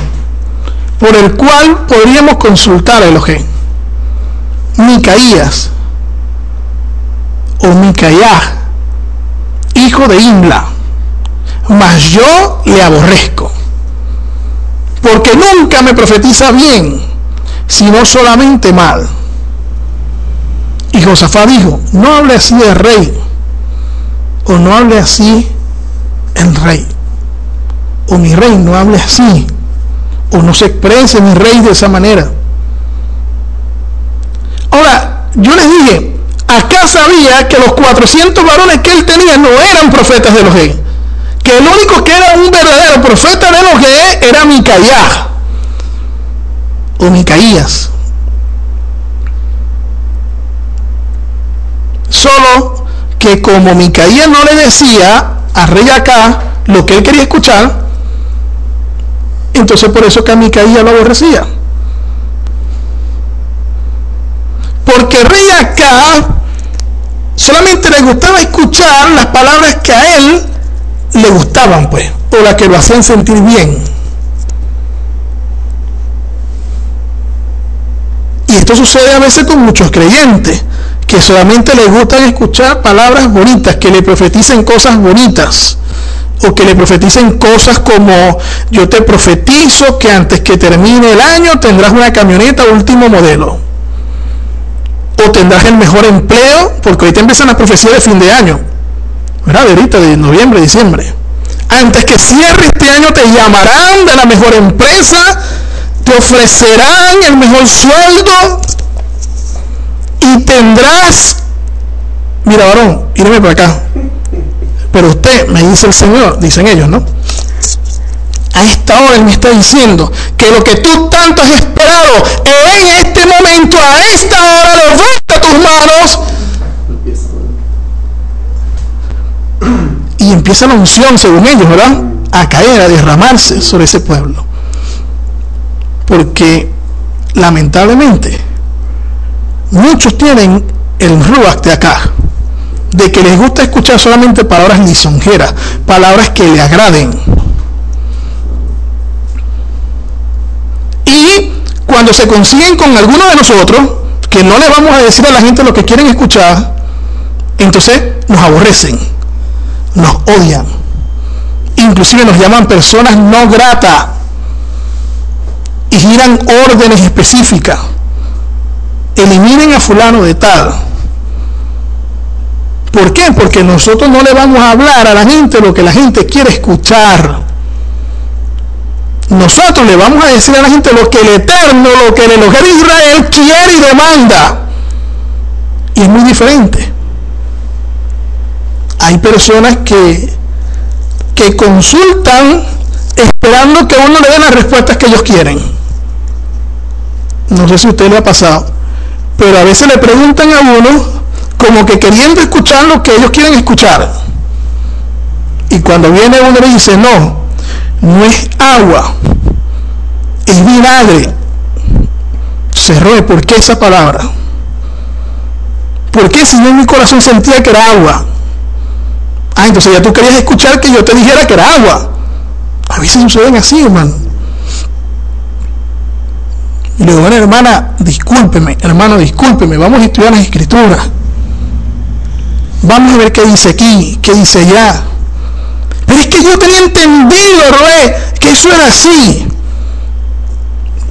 por el cual podríamos consultar a Elohim. Micaías o Micaías, hijo de Imla, mas yo le aborrezco, porque nunca me profetiza bien, sino solamente mal. Y Josafá dijo, no hable así el rey, o no hable así el rey o mi rey no hable así, o no se exprese mi rey de esa manera. Ahora, yo les dije, acá sabía que los 400 varones que él tenía no eran profetas de los G, que el único que era un verdadero profeta de los G era Micaías, o Micaías. Solo que como Micaías no le decía al rey acá lo que él quería escuchar, entonces por eso que a Micaía lo aborrecía. Porque rey acá solamente le gustaba escuchar las palabras que a él le gustaban, pues, o las que lo hacían sentir bien. Y esto sucede a veces con muchos creyentes, que solamente les gustan escuchar palabras bonitas, que le profeticen cosas bonitas o que le profeticen cosas como yo te profetizo que antes que termine el año tendrás una camioneta último modelo o tendrás el mejor empleo porque ahorita empiezan las profecías de fin de año ¿verdad? de ahorita de noviembre, diciembre antes que cierre este año te llamarán de la mejor empresa te ofrecerán el mejor sueldo y tendrás mira varón, íreme para acá pero usted, me dice el Señor, dicen ellos, ¿no? A esta hora Él me está diciendo que lo que tú tanto has esperado en este momento, a esta hora, levanta tus manos. Y empieza la unción, según ellos, ¿verdad? A caer, a derramarse sobre ese pueblo. Porque, lamentablemente, muchos tienen el ruach de acá de que les gusta escuchar solamente palabras lisonjeras, palabras que le agraden. Y cuando se consiguen con alguno de nosotros, que no le vamos a decir a la gente lo que quieren escuchar, entonces nos aborrecen, nos odian, inclusive nos llaman personas no gratas y giran órdenes específicas. Eliminen a fulano de tal ¿Por qué? Porque nosotros no le vamos a hablar a la gente lo que la gente quiere escuchar. nosotros le vamos a decir a la gente lo que el Eterno, lo que el Elohim Israel quiere y demanda. Y es muy diferente. Hay personas que, que consultan esperando que uno le dé las respuestas que ellos quieren. No sé si usted le ha pasado, pero a veces le preguntan a uno como que queriendo escuchar lo que ellos quieren escuchar. Y cuando viene uno le dice, no, no es agua, es vinagre. Cerró, ¿por qué esa palabra? ¿Por qué si yo en mi corazón sentía que era agua? Ah, entonces ya tú querías escuchar que yo te dijera que era agua. A veces suceden así, hermano. Y le digo, bueno, hermana, discúlpeme, hermano, discúlpeme, vamos a estudiar las escrituras. Vamos a ver qué dice aquí, qué dice allá. Pero es que yo tenía entendido, Roé, que eso era así.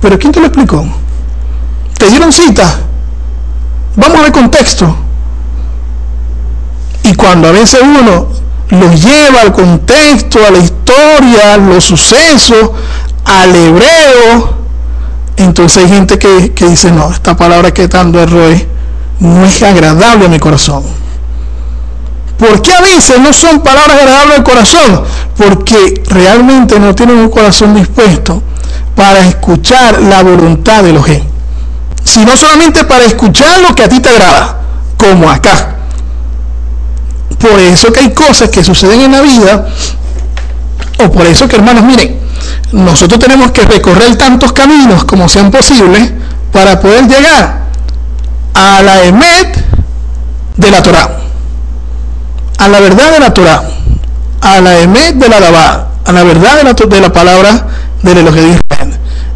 Pero ¿quién te lo explicó? ¿Te dieron cita? Vamos a ver contexto. Y cuando a veces uno lo lleva al contexto, a la historia, los sucesos, al hebreo, entonces hay gente que, dice, no, esta palabra que tanto error no es agradable a mi corazón. ¿Por qué a veces no son palabras agradables al corazón? Porque realmente no tienen un corazón dispuesto para escuchar la voluntad de los sino solamente para escuchar lo que a ti te agrada, como acá. Por eso que hay cosas que suceden en la vida, o por eso que hermanos, miren, nosotros tenemos que recorrer tantos caminos como sean posibles para poder llegar a la emet de la Torah, a la verdad de la Torah, a la emet de la Dabá, a la verdad de la, de la palabra del Elohim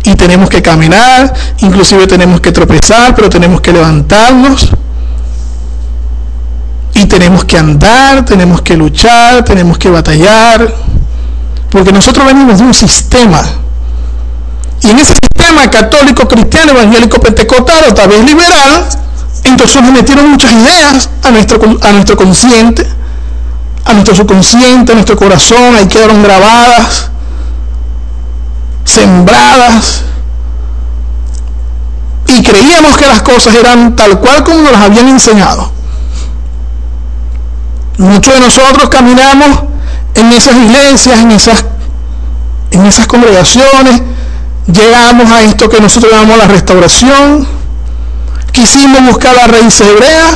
Y tenemos que caminar, inclusive tenemos que tropezar, pero tenemos que levantarnos y tenemos que andar, tenemos que luchar, tenemos que batallar, porque nosotros venimos de un sistema. Y en ese sistema católico, cristiano, evangélico, pentecostal o tal vez liberal, entonces nos metieron muchas ideas a nuestro, a nuestro consciente, a nuestro subconsciente, a nuestro corazón, ahí quedaron grabadas, sembradas. Y creíamos que las cosas eran tal cual como nos las habían enseñado. Muchos de nosotros caminamos en esas iglesias, en esas, en esas congregaciones, llegamos a esto que nosotros llamamos la restauración, quisimos buscar las raíces hebreas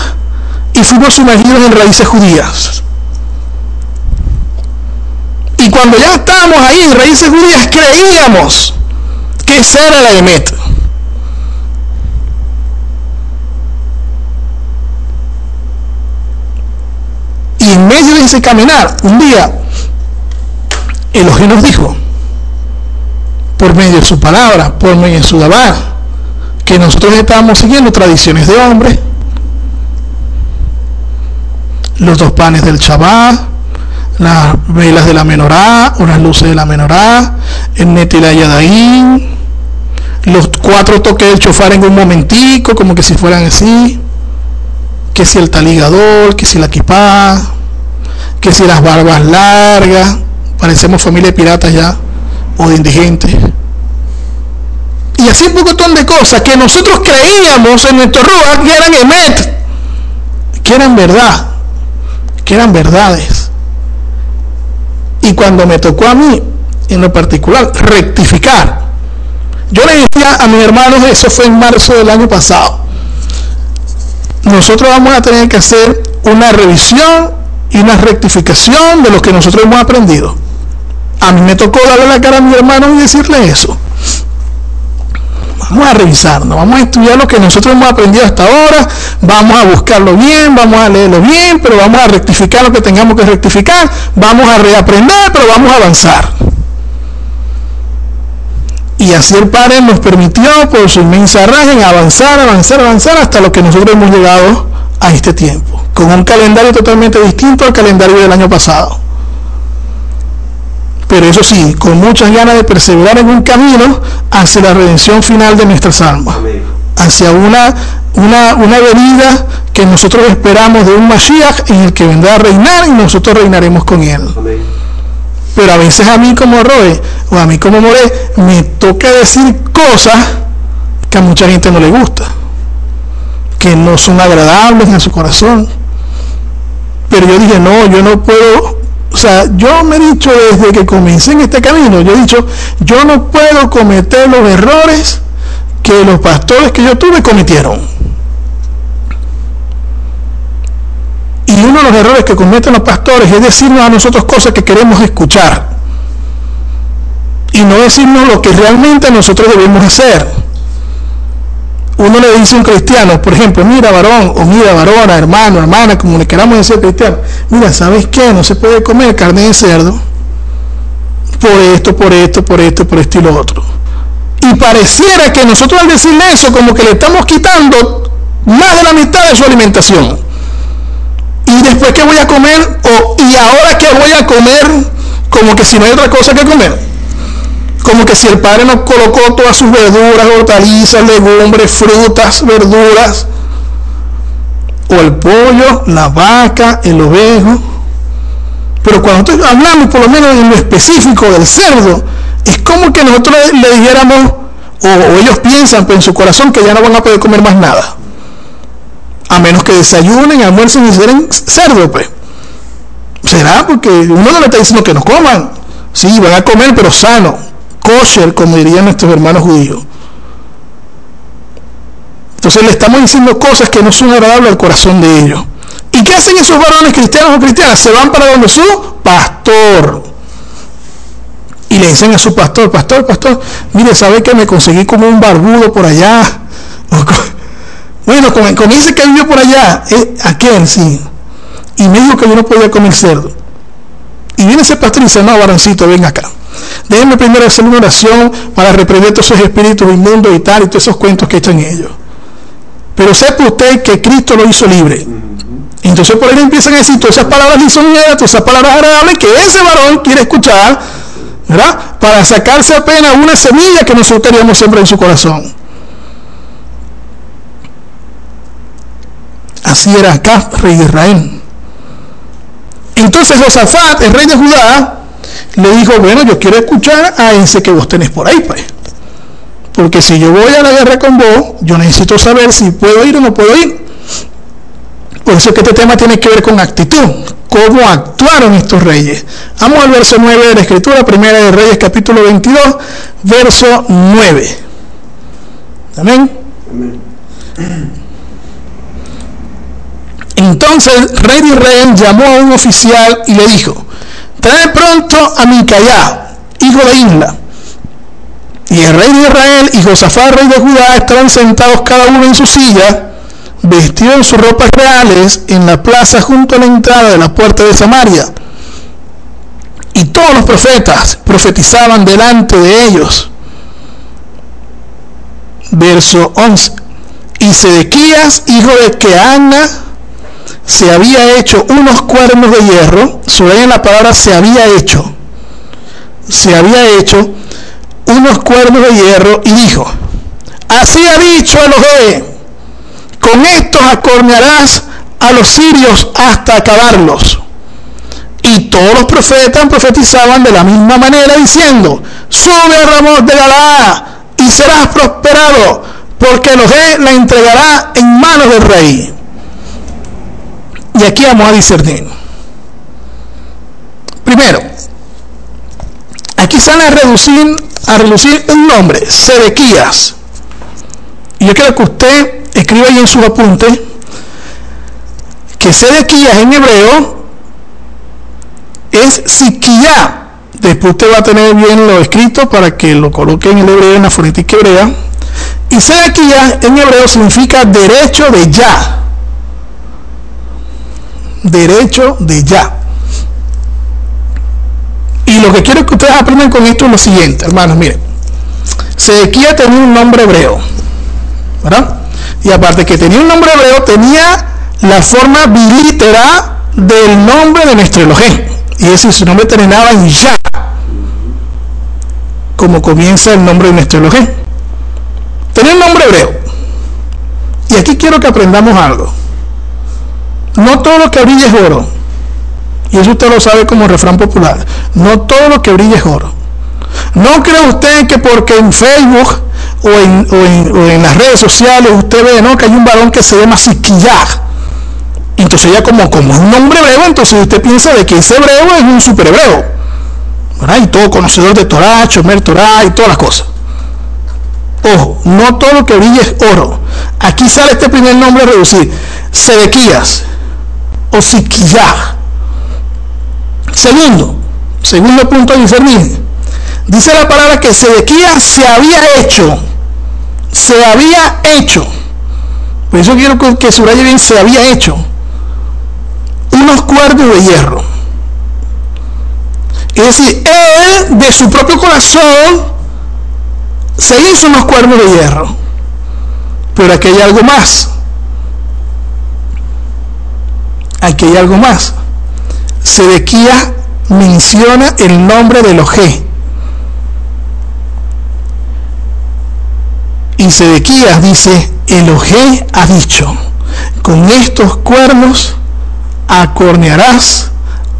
y fuimos sumergidos en raíces judías. Y cuando ya estábamos ahí en raíces judías, creíamos que esa era la Emet. Y medio de ese caminar, un día, Elohim nos dijo, por medio de su palabra, por medio de su dabá, que nosotros estábamos siguiendo tradiciones de hombres, los dos panes del Shabbat, las velas de la menorá o las luces de la menorá, el netila yadaín, los cuatro toques del chofar en un momentico, como que si fueran así, que si el taligador, que si la equipada, que si las barbas largas, parecemos familia de piratas ya, o de indigentes. Y así un montón de cosas que nosotros creíamos en nuestro Ruach que eran emet, que eran verdad, que eran verdades. Y cuando me tocó a mí, en lo particular, rectificar, yo le decía a mis hermanos, eso fue en marzo del año pasado, nosotros vamos a tener que hacer una revisión y una rectificación de lo que nosotros hemos aprendido. A mí me tocó darle la cara a mi hermano y decirle eso. Vamos a revisarnos, vamos a estudiar lo que nosotros hemos aprendido hasta ahora, vamos a buscarlo bien, vamos a leerlo bien, pero vamos a rectificar lo que tengamos que rectificar, vamos a reaprender, pero vamos a avanzar. Y así el Padre nos permitió, por su inmensa raja, avanzar, avanzar, avanzar hasta lo que nosotros hemos llegado a este tiempo con un calendario totalmente distinto al calendario del año pasado. Pero eso sí, con muchas ganas de perseverar en un camino hacia la redención final de nuestras almas. Hacia una, una, una venida que nosotros esperamos de un Mashiach en el que vendrá a reinar y nosotros reinaremos con él. Pero a veces a mí como Roe o a mí como More me toca decir cosas que a mucha gente no le gusta, que no son agradables en su corazón. Pero yo dije, no, yo no puedo, o sea, yo me he dicho desde que comencé en este camino, yo he dicho, yo no puedo cometer los errores que los pastores que yo tuve cometieron. Y uno de los errores que cometen los pastores es decirnos a nosotros cosas que queremos escuchar. Y no decirnos lo que realmente nosotros debemos hacer. Uno le dice a un cristiano, por ejemplo, mira varón, o mira varona, hermano, hermana, como le queramos decir cristiano, mira, ¿sabes qué? No se puede comer carne de cerdo por esto, por esto, por esto, por esto y lo otro. Y pareciera que nosotros al decirle eso, como que le estamos quitando más de la mitad de su alimentación y después qué voy a comer o y ahora qué voy a comer como que si no hay otra cosa que comer como que si el padre nos colocó todas sus verduras hortalizas legumbres frutas verduras o el pollo la vaca el ovejo pero cuando hablamos por lo menos en lo específico del cerdo es como que nosotros le, dijéramos o, ellos piensan en su corazón que ya no van a poder comer más nada a menos que desayunen, almuercen y cenen cerdo, pues. Será porque uno no le está diciendo que no coman. Sí, van a comer, pero sano. Kosher, como dirían nuestros hermanos judíos. Entonces le estamos diciendo cosas que no son agradables al corazón de ellos. ¿Y qué hacen esos varones cristianos o cristianas? Se van para donde su pastor. Y le dicen a su pastor, pastor, pastor, mire, ¿sabe que me conseguí como un barbudo por allá? (laughs) Bueno, con, con ese que vivió por allá, eh, aquel sí. Y me dijo que yo no podía comer cerdo. Y viene ese pastor y dice, no, varoncito, ven acá. Déjenme primero hacer una oración para reprender todos esos espíritus inmundos y tal, y todos esos cuentos que echan ellos. Pero sepa usted que Cristo lo hizo libre. Entonces por ahí empiezan a decir todas esas palabras lisonjeras, todas esas palabras agradables que ese varón quiere escuchar, ¿verdad? Para sacarse apenas una semilla que nosotros teníamos siempre en su corazón. Así era acá, rey de Israel. Entonces Josafat, el rey de Judá, le dijo, bueno, yo quiero escuchar a ese que vos tenés por ahí, pues. Porque si yo voy a la guerra con vos, yo necesito saber si puedo ir o no puedo ir. Por eso es que este tema tiene que ver con actitud, cómo actuaron estos reyes. Vamos al verso 9 de la Escritura, Primera de Reyes, capítulo 22, verso 9. Amén. Amén. Entonces rey de Israel llamó a un oficial y le dijo, trae pronto a Micayá, hijo de Isla. Y el rey de Israel y Josafat, rey de Judá, estaban sentados cada uno en su silla, vestidos en sus ropas reales, en la plaza junto a la entrada de la puerta de Samaria. Y todos los profetas profetizaban delante de ellos. Verso 11. Y Sedequías, hijo de Keana, se había hecho unos cuernos de hierro, en la palabra se había hecho, se había hecho unos cuernos de hierro y dijo, así ha dicho Elohim, con estos acornearás a los sirios hasta acabarlos. Y todos los profetas profetizaban de la misma manera diciendo, sube a Ramón de Galaad y serás prosperado, porque Elohim la entregará en manos del rey. Y aquí vamos a discernir. Primero, aquí sale a reducir, a reducir un nombre, Sedequías. Y yo quiero que usted escriba ahí en sus apuntes que Sedequías en hebreo es Siquía. Después usted va a tener bien lo escrito para que lo coloque en el hebreo, en la fonética hebrea. Y Sedequías en hebreo significa derecho de ya derecho de ya. Y lo que quiero que ustedes aprendan con esto es lo siguiente, hermanos, miren. Sedequía tenía un nombre hebreo, ¿verdad? Y aparte que tenía un nombre hebreo, tenía la forma bilítera del nombre de nuestro Elohim. Y es decir, su nombre terminaba en ya, como comienza el nombre de nuestro Elohim. Tenía un nombre hebreo. Y aquí quiero que aprendamos algo. No todo lo que brilla es oro. Y eso usted lo sabe como refrán popular. No todo lo que brilla es oro. No cree usted que porque en Facebook o en, las redes sociales usted ve ¿no? que hay un varón que se llama Siquillah. Entonces ya como, como es un nombre hebreo, entonces usted piensa de que ese hebreo es un super hebreo. Y todo conocedor de Torah, Chomer Torah y todas las cosas. Ojo, no todo lo que brilla es oro. Aquí sale este primer nombre reducido. Sedequías o. Segundo, segundo punto a discernir. Dice la palabra que Sedequías se había hecho. Se había hecho. Por eso quiero que subraye bien, se había hecho. Unos cuernos de hierro. Es decir, él de su propio corazón se hizo unos cuernos de hierro. Pero aquí hay algo más. Aquí hay algo más. Sedequías menciona el nombre de Elohé. Y Sedequías dice, Elohé ha dicho, con estos cuernos acornearás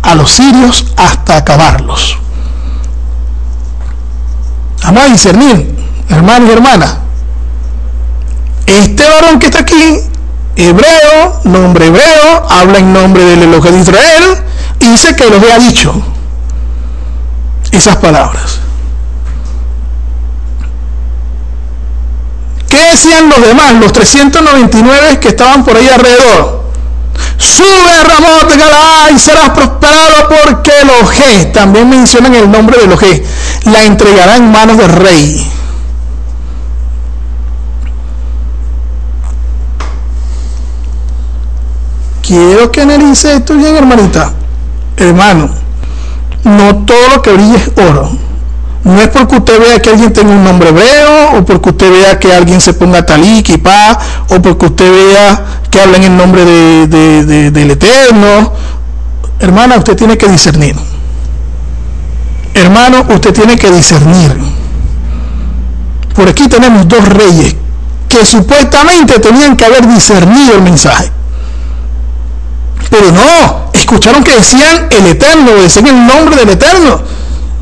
a los sirios hasta acabarlos. Vamos a discernir, hermanos y hermanas. Este varón que está aquí, hebreo, nombre hebreo, habla en nombre del Elohé de Israel, y dice que Elohé ha dicho esas palabras. ¿Qué decían los demás, los 399 que estaban por ahí alrededor? Sube Ramón de Galá y serás prosperado porque Elohé, también mencionan el nombre de Elohé, la entregará en manos del rey. Quiero que analice esto bien, hermanita. Hermano, no todo lo que brilla es oro. No es porque usted vea que alguien tenga un nombre hebreo, o porque usted vea que alguien se ponga talik y pa, o porque usted vea que hablan en nombre de, del Eterno. Hermana, usted tiene que discernir. Hermano, usted tiene que discernir. Por aquí tenemos dos reyes que supuestamente tenían que haber discernido el mensaje. Pero no, escucharon que decían el Eterno, decían el nombre del Eterno.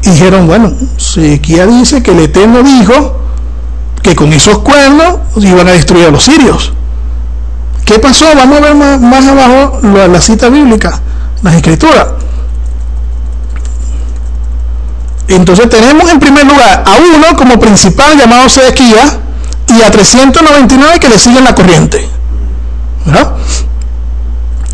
Y dijeron, bueno, Sequía dice que el Eterno dijo que con esos cuernos iban a destruir a los sirios. ¿Qué pasó? Vamos a ver más, abajo la, cita bíblica, las escrituras. Entonces tenemos en primer lugar a uno como principal llamado Sequía y a 399 que le siguen la corriente. ¿Verdad?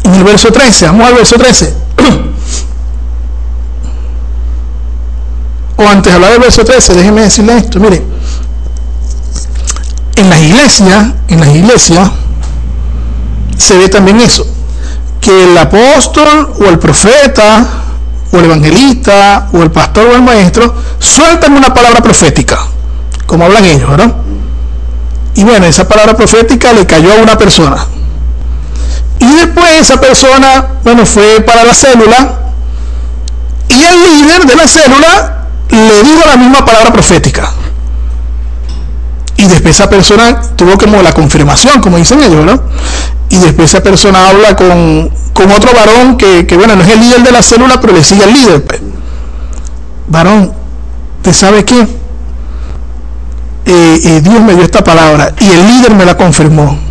En el verso 13, vamos al verso 13. (clears throat) o antes de hablar del verso 13, déjenme decirle esto, mire, en las iglesias, en las iglesias, se ve también eso, que el apóstol o el profeta o el evangelista o el pastor o el maestro sueltan una palabra profética, como hablan ellos, ¿verdad? Y bueno, esa palabra profética le cayó a una persona. Y después esa persona, bueno, fue para la célula y el líder de la célula le dijo la misma palabra profética. Y después esa persona tuvo como la confirmación, como dicen ellos, ¿no? Y después esa persona habla con, otro varón que, bueno, no es el líder de la célula, pero le sigue al líder. Pues. Varón, ¿te sabe qué? Eh, eh, Dios me dio esta palabra y el líder me la confirmó.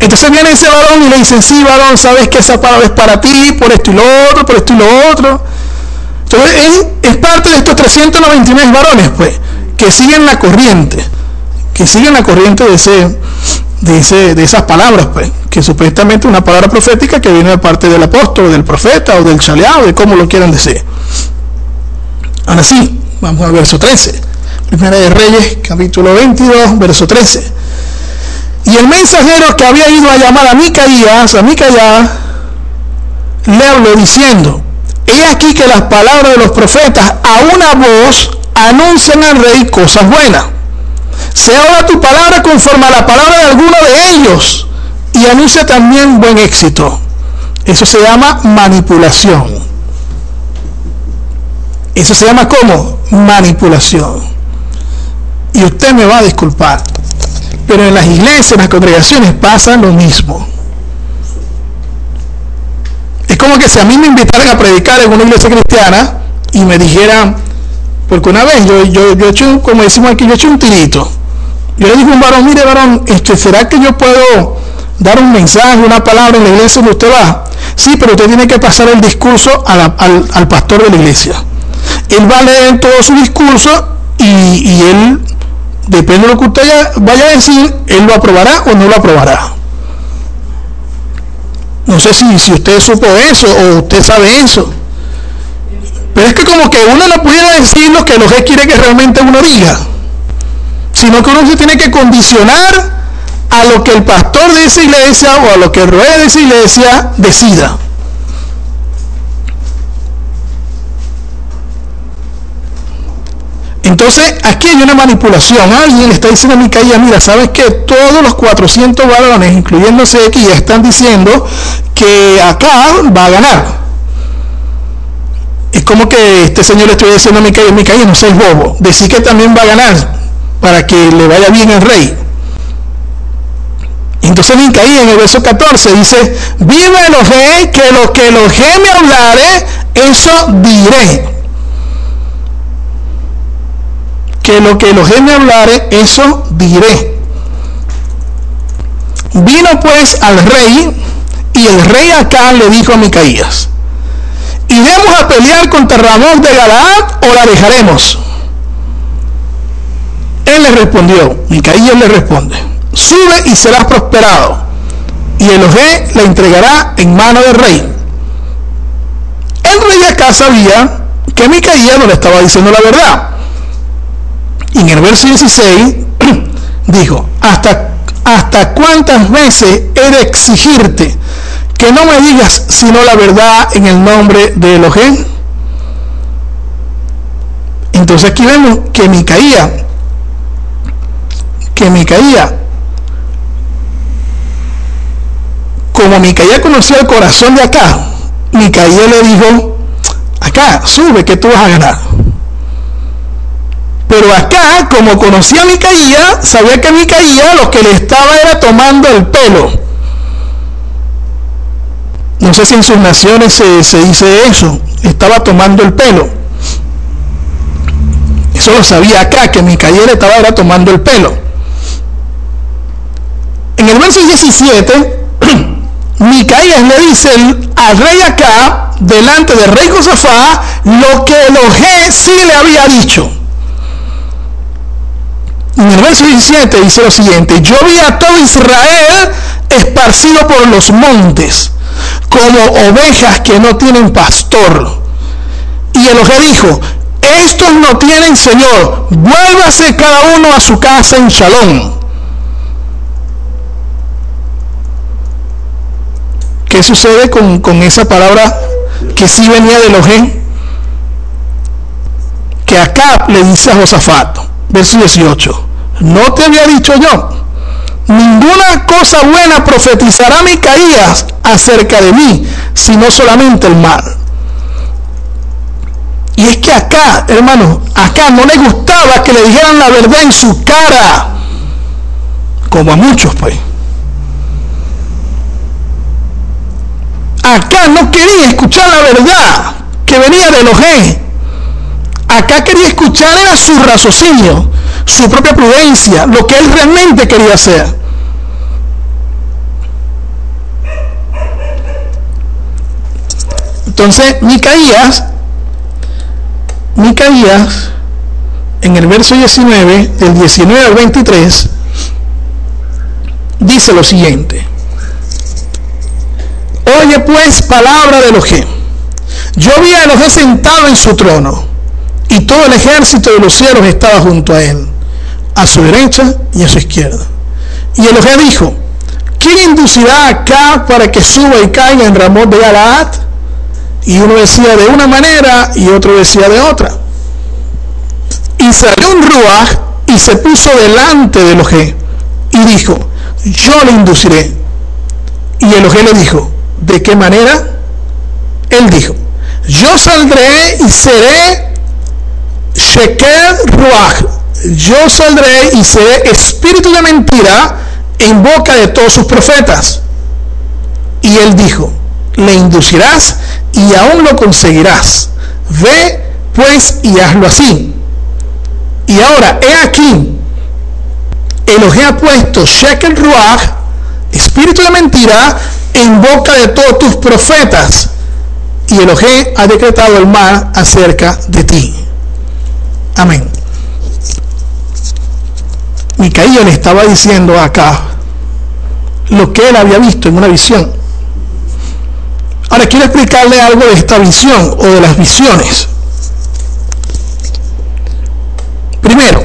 Entonces viene ese varón y le dice, sí, varón, sabes que esa palabra es para ti, por esto y lo otro, por esto y lo otro. Entonces es, parte de estos 399 varones, pues, que siguen la corriente, que siguen la corriente de ese, de, ese, de esas palabras, pues, que supuestamente es una palabra profética que viene de parte del apóstol, del profeta o del chaleado, de cómo lo quieran decir. Ahora sí, vamos al verso 13. Primera de Reyes, capítulo 22, verso 13. Y el mensajero que había ido a llamar a Micaías, a Micaías, le habló diciendo, he aquí que las palabras de los profetas a una voz anuncian al rey cosas buenas. Sea ahora tu palabra conforme a la palabra de alguno de ellos y anuncia también buen éxito. Eso se llama manipulación. Eso se llama como manipulación. Y usted me va a disculpar. Pero en las iglesias, en las congregaciones pasa lo mismo. como que si a mí me invitaran a predicar en una iglesia cristiana y me dijeran, porque una vez yo, yo, yo he hecho, como decimos aquí, yo hecho un tirito. Yo le dije a un varón, mire varón, este, ¿será que yo puedo dar un mensaje, una palabra en la iglesia donde usted va? Sí, pero usted tiene que pasar el discurso al, al pastor de la iglesia. Él va a leer todo su discurso y, y él, depende de lo que usted vaya- a decir, él lo aprobará o no lo aprobará. No sé si, si usted supo eso o usted sabe eso. Pero es que como que uno no pudiera decir lo que el OG quiere que realmente uno diga, sino que uno se tiene que condicionar a lo que el pastor de esa iglesia o a lo que el rey de esa iglesia decida. Entonces, aquí hay una manipulación. Alguien le está diciendo a Micaía, mira, ¿sabes que Todos los 400 varones, incluyéndose aquí, ya están diciendo que acá va a ganar. Es como que este señor le estoy diciendo a Micaía, Micaía, no seas bobo. Decir que también va a ganar para que le vaya bien al rey. Entonces Micaía en el verso 14 dice, viva el Elohim, que lo que Elohim me hablare, eso diré. Que lo que Elohim me hablare, eso diré. Vino pues al rey, y el rey acá le dijo a Micaías, ¿iremos a pelear contra Ramón de Galaad o la dejaremos? Él le respondió, Micaías le responde, sube y serás prosperado, y Elohim la entregará en mano del rey. El rey acá sabía que Micaías no le estaba diciendo la verdad. Y en el verso 16 (clears throat) dijo, ¿hasta, hasta cuántas veces he de exigirte que no me digas sino la verdad en el nombre de Elohim? Entonces aquí vemos que Micaía, que Micaía, como Micaía conocía el corazón de acá, Micaía le dijo, acá, sube que tú vas a ganar. Pero acá, como conocía a Micaía, sabía que Micaía lo que le estaba era tomando el pelo. No sé si en sus naciones se, dice eso, estaba tomando el pelo. Eso lo sabía acá, que Micaía le estaba era tomando el pelo. En el verso 17, (clears throat) Micaías le dice al rey acá, delante del rey Josafá, lo que Elohim sí le había dicho. En el verso 17 dice lo siguiente, yo vi a todo Israel esparcido por los montes, como ovejas que no tienen pastor. Y Elohim dijo, estos no tienen Señor, vuélvase cada uno a su casa en Shalom. ¿Qué sucede con, con esa palabra que sí venía de Elohim? Que acá le dice a Josafat, verso 18, no te había dicho yo, ninguna cosa buena profetizará Micaías acerca de mí, sino solamente el mal. Y es que acá, hermano, acá no le gustaba que le dijeran la verdad en su cara, como a muchos pues. Acá no quería escuchar la verdad que venía de Elohim. Acá quería escuchar era su raciocinio, su propia prudencia, lo que él realmente quería hacer. Entonces, Micaías, Micaías, en el verso 19, del 19 al 23, dice lo siguiente. Oye pues palabra de Elohim. Yo vi a Elohim sentado en su trono y todo el ejército de los cielos estaba junto a él, a su derecha y a su izquierda. Y Elohim dijo, ¿quién inducirá acá para que suba y caiga en Ramón de Galaad? Y uno decía de una manera y otro decía de otra. Y salió un ruaj y se puso delante de Elohim y dijo, yo le induciré. Y Elohim le dijo, ¿de qué manera? Él dijo, yo saldré y seré Sheker Ruach. Yo saldré y seré espíritu de mentira en boca de todos sus profetas. Y él dijo, le inducirás y aún lo conseguirás. Ve pues y hazlo así. Y ahora, he aquí, Elohim ha puesto Shekel Ruach, espíritu de mentira, en boca de todos tus profetas. Y Elohim ha decretado el mal acerca de ti. Amén. Micaías le estaba diciendo acá lo que él había visto en una visión. Ahora quiero explicarle algo de esta visión o de las visiones. Primero,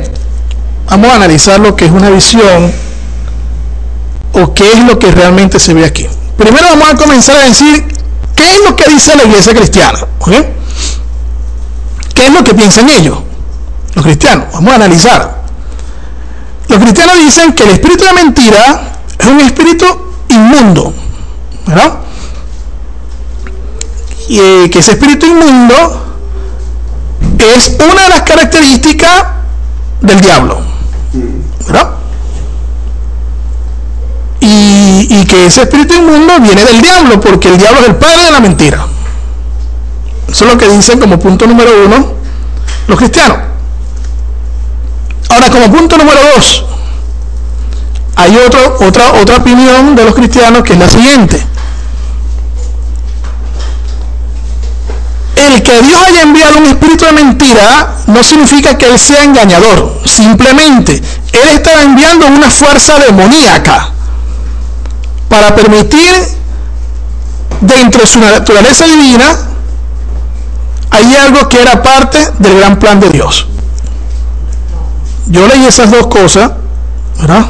vamos a analizar lo que es una visión o qué es lo que realmente se ve aquí. Primero vamos a comenzar a decir qué es lo que dice la iglesia cristiana. ¿Qué es lo que piensan ellos, los cristianos? Vamos a analizar. Los cristianos dicen que el espíritu de mentira es un espíritu inmundo, ¿verdad? Y eh, que ese espíritu inmundo es una de las características del diablo, ¿verdad? Y, y que ese espíritu inmundo viene del diablo, porque el diablo es el padre de la mentira. Eso es lo que dicen como punto número uno los cristianos. Ahora, como punto número dos, hay otra, otra opinión de los cristianos que es la siguiente. El que Dios haya enviado un espíritu de mentira no significa que Él sea engañador. Simplemente Él está enviando una fuerza demoníaca para permitir dentro de su naturaleza divina hay algo que era parte del gran plan de Dios. Yo leí esas dos cosas, ¿verdad?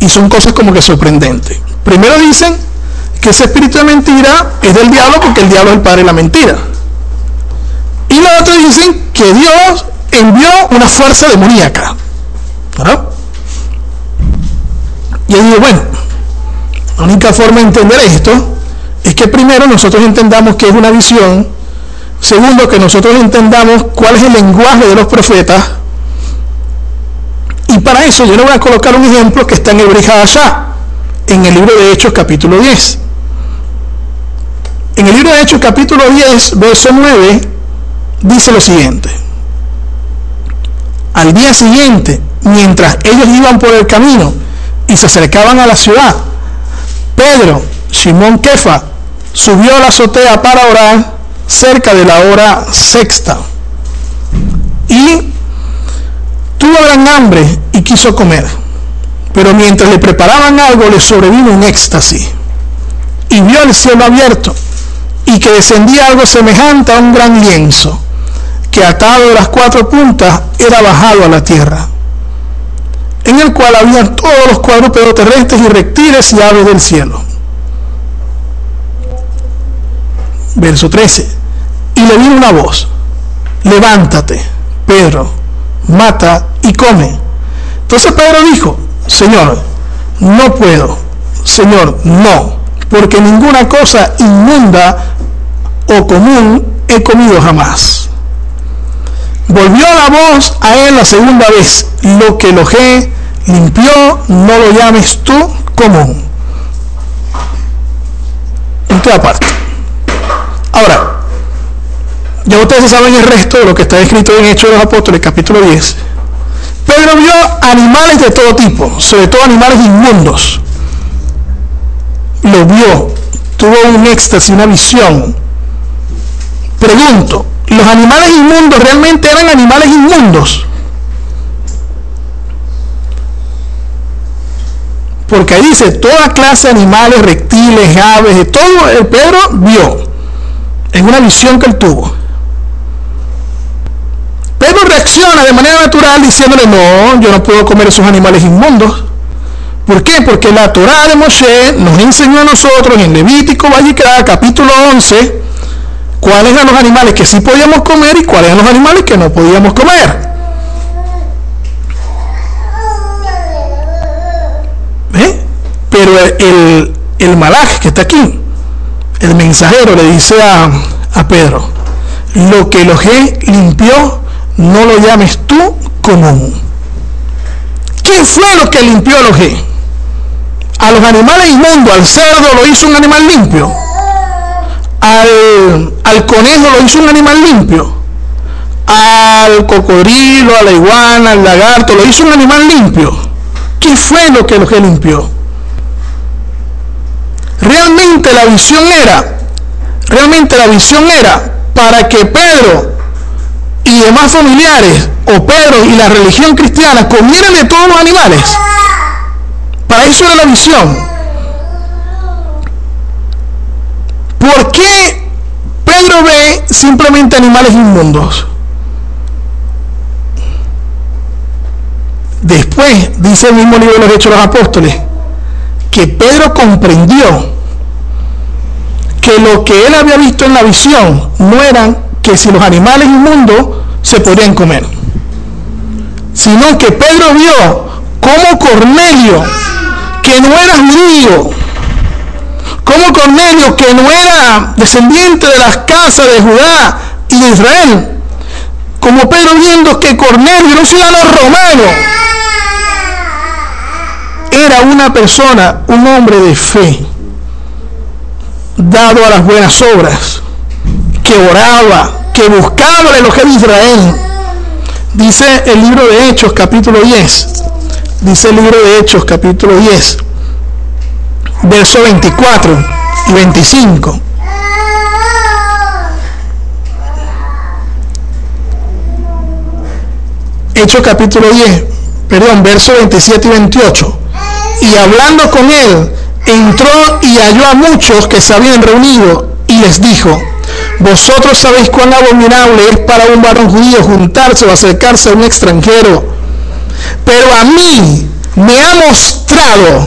Y son cosas como que sorprendentes. Primero dicen que ese espíritu de mentira es del diablo porque el diablo es el padre de la mentira. Y los otros dicen que Dios envió una fuerza demoníaca. ¿verdad? Y yo digo, bueno, la única forma de entender esto es que primero nosotros entendamos que es una visión, segundo que nosotros entendamos cuál es el lenguaje de los profetas, y para eso yo le voy a colocar un ejemplo que está en el allá, en el libro de Hechos capítulo 10. En el libro de Hechos capítulo 10, verso 9, dice lo siguiente. Al día siguiente, mientras ellos iban por el camino y se acercaban a la ciudad, Pedro, Simón Kefa, subió a la azotea para orar cerca de la hora sexta. Y tuvo gran hambre y quiso comer. Pero mientras le preparaban algo, le sobrevino un éxtasis. Y vio el cielo abierto y que descendía algo semejante a un gran lienzo, que atado de las cuatro puntas era bajado a la tierra, en el cual habían todos los cuadrúpedos terrestres y reptiles y aves del cielo. Verso 13. Y le vino una voz, levántate, Pedro, mata y come. Entonces Pedro dijo, Señor, no puedo, Señor, no, porque ninguna cosa inmunda o común he comido jamás. Volvió la voz a él la segunda vez, lo que he limpió, no lo llames tú común. En toda parte. Ahora, ya ustedes saben el resto de lo que está escrito en Hechos de los Apóstoles, capítulo 10. Pedro vio animales de todo tipo, sobre todo animales inmundos. Lo vio, tuvo un éxtasis, una visión Pregunto, ¿los animales inmundos realmente eran animales inmundos? Porque ahí dice, toda clase de animales, reptiles, aves, de todo el Pedro vio en una visión que él tuvo. Pedro reacciona de manera natural diciéndole, no, yo no puedo comer esos animales inmundos. ¿Por qué? Porque la Torah de Moshe nos enseñó a nosotros en Levítico, Vallicrá, capítulo 11, cuáles eran los animales que sí podíamos comer y cuáles eran los animales que no podíamos comer. ¿Ve? Pero el, el, malaj que está aquí, el mensajero le dice a, a Pedro, lo que Elohé limpió, no lo llames tú común. ¿Qué fue lo que limpió Elohé? a los animales inmundos, al cerdo lo hizo un animal limpio, al, al conejo lo hizo un animal limpio, al cocodrilo, a la iguana, al lagarto, lo hizo un animal limpio. ¿Qué fue lo que lo que limpió? Realmente la visión era, realmente la visión era para que Pedro y demás familiares, o Pedro y la religión cristiana, comieran de todos los animales. Para eso era la visión. ¿Por qué Pedro ve simplemente animales inmundos? Después, dice el mismo libro de los Hechos de los Apóstoles, que Pedro comprendió que lo que él había visto en la visión no eran que si los animales inmundos se podían comer, sino que Pedro vio cómo Cornelio, que no era judío, como Cornelio, que no era descendiente de las casas de Judá y de Israel, como Pedro viendo que Cornelio era un ciudadano romano, era una persona, un hombre de fe, dado a las buenas obras, que oraba, que buscaba el elogio de Israel. Dice el libro de Hechos, capítulo 10. Dice el libro de Hechos, capítulo 10, verso 24 y 25. Hechos capítulo 10, perdón, verso 27 y 28. Y hablando con él, entró y halló a muchos que se habían reunido y les dijo, vosotros sabéis cuán abominable es para un varón judío juntarse o acercarse a un extranjero. Pero a mí me ha mostrado,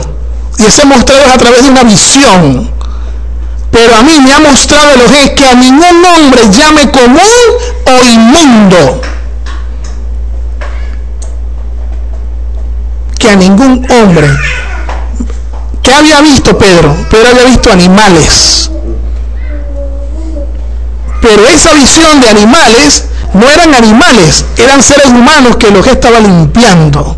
y ese mostrado es a través de una visión, pero a mí me ha mostrado lo que que a ningún hombre llame común o inmundo. Que a ningún hombre. ¿Qué había visto Pedro? Pedro había visto animales. Pero esa visión de animales no eran animales, eran seres humanos que los estaba limpiando.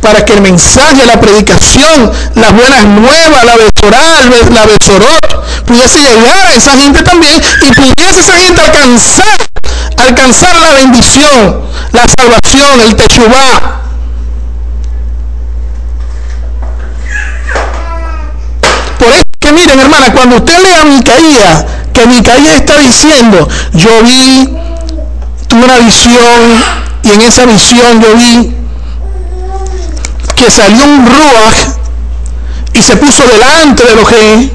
Para que el mensaje, la predicación, las buenas nuevas, la besoral, la besorot, pudiese llegar a esa gente también y pudiese esa gente alcanzar, alcanzar la bendición, la salvación, el techubá. Por eso que miren, hermana, cuando usted lea Micaías, que Micaías está diciendo, yo vi, tuve una visión, y en esa visión yo vi que salió un ruach y se puso delante de Elohim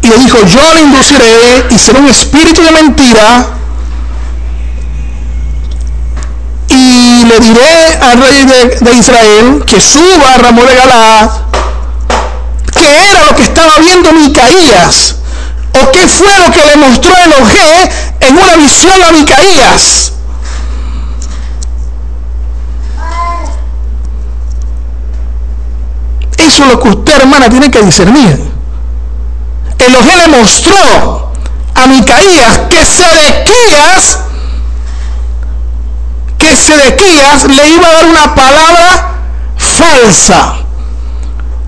y le dijo, yo le induciré y será un espíritu de mentira y le diré al rey de, Israel que suba a Ramón de Galaad qué era lo que estaba viendo Micaías o qué fue lo que le mostró Elohim en una visión a Micaías. Eso es lo que usted, hermana, tiene que discernir. Elohim le mostró a Micaías que Sedequías, que Sedequías le iba a dar una palabra falsa.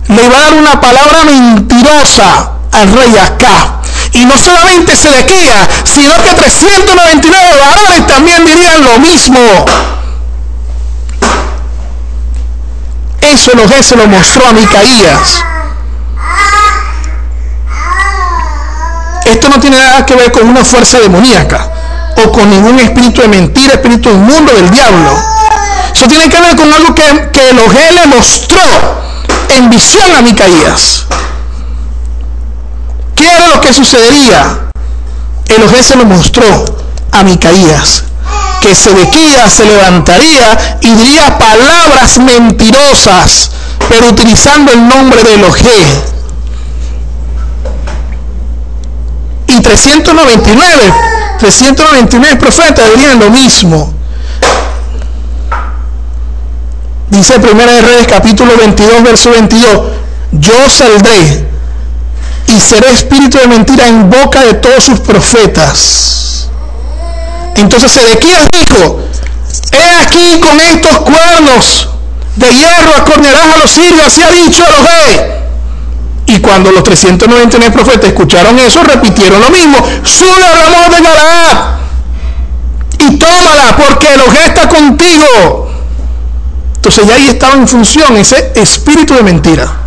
Le iba a dar una palabra mentirosa al rey acá. Y no solamente Sedequías, sino que 399 varones también dirían lo mismo. Eso Elohim se lo mostró a Micaías. Esto no tiene nada que ver con una fuerza demoníaca o con ningún espíritu de mentira, espíritu inmundo del diablo. Eso tiene que ver con algo que, que le mostró en visión a Micaías. ¿Qué era lo que sucedería? Elohim se lo mostró a Micaías que Sedequías se levantaría y diría palabras mentirosas, pero utilizando el nombre de Elohim. Y 399, 399 profetas dirían lo mismo. Dice Primera de Reyes capítulo 22, verso 22, yo saldré y seré espíritu de mentira en boca de todos sus profetas. Entonces Sedequías dijo, he aquí con estos cuernos de hierro acornearás a los sirios, así ha dicho Elohim. Y cuando los 399 profetas escucharon eso, repitieron lo mismo. Sube de Galaad y tómala, porque Elohim está contigo. Entonces ya ahí estaba en función ese espíritu de mentira.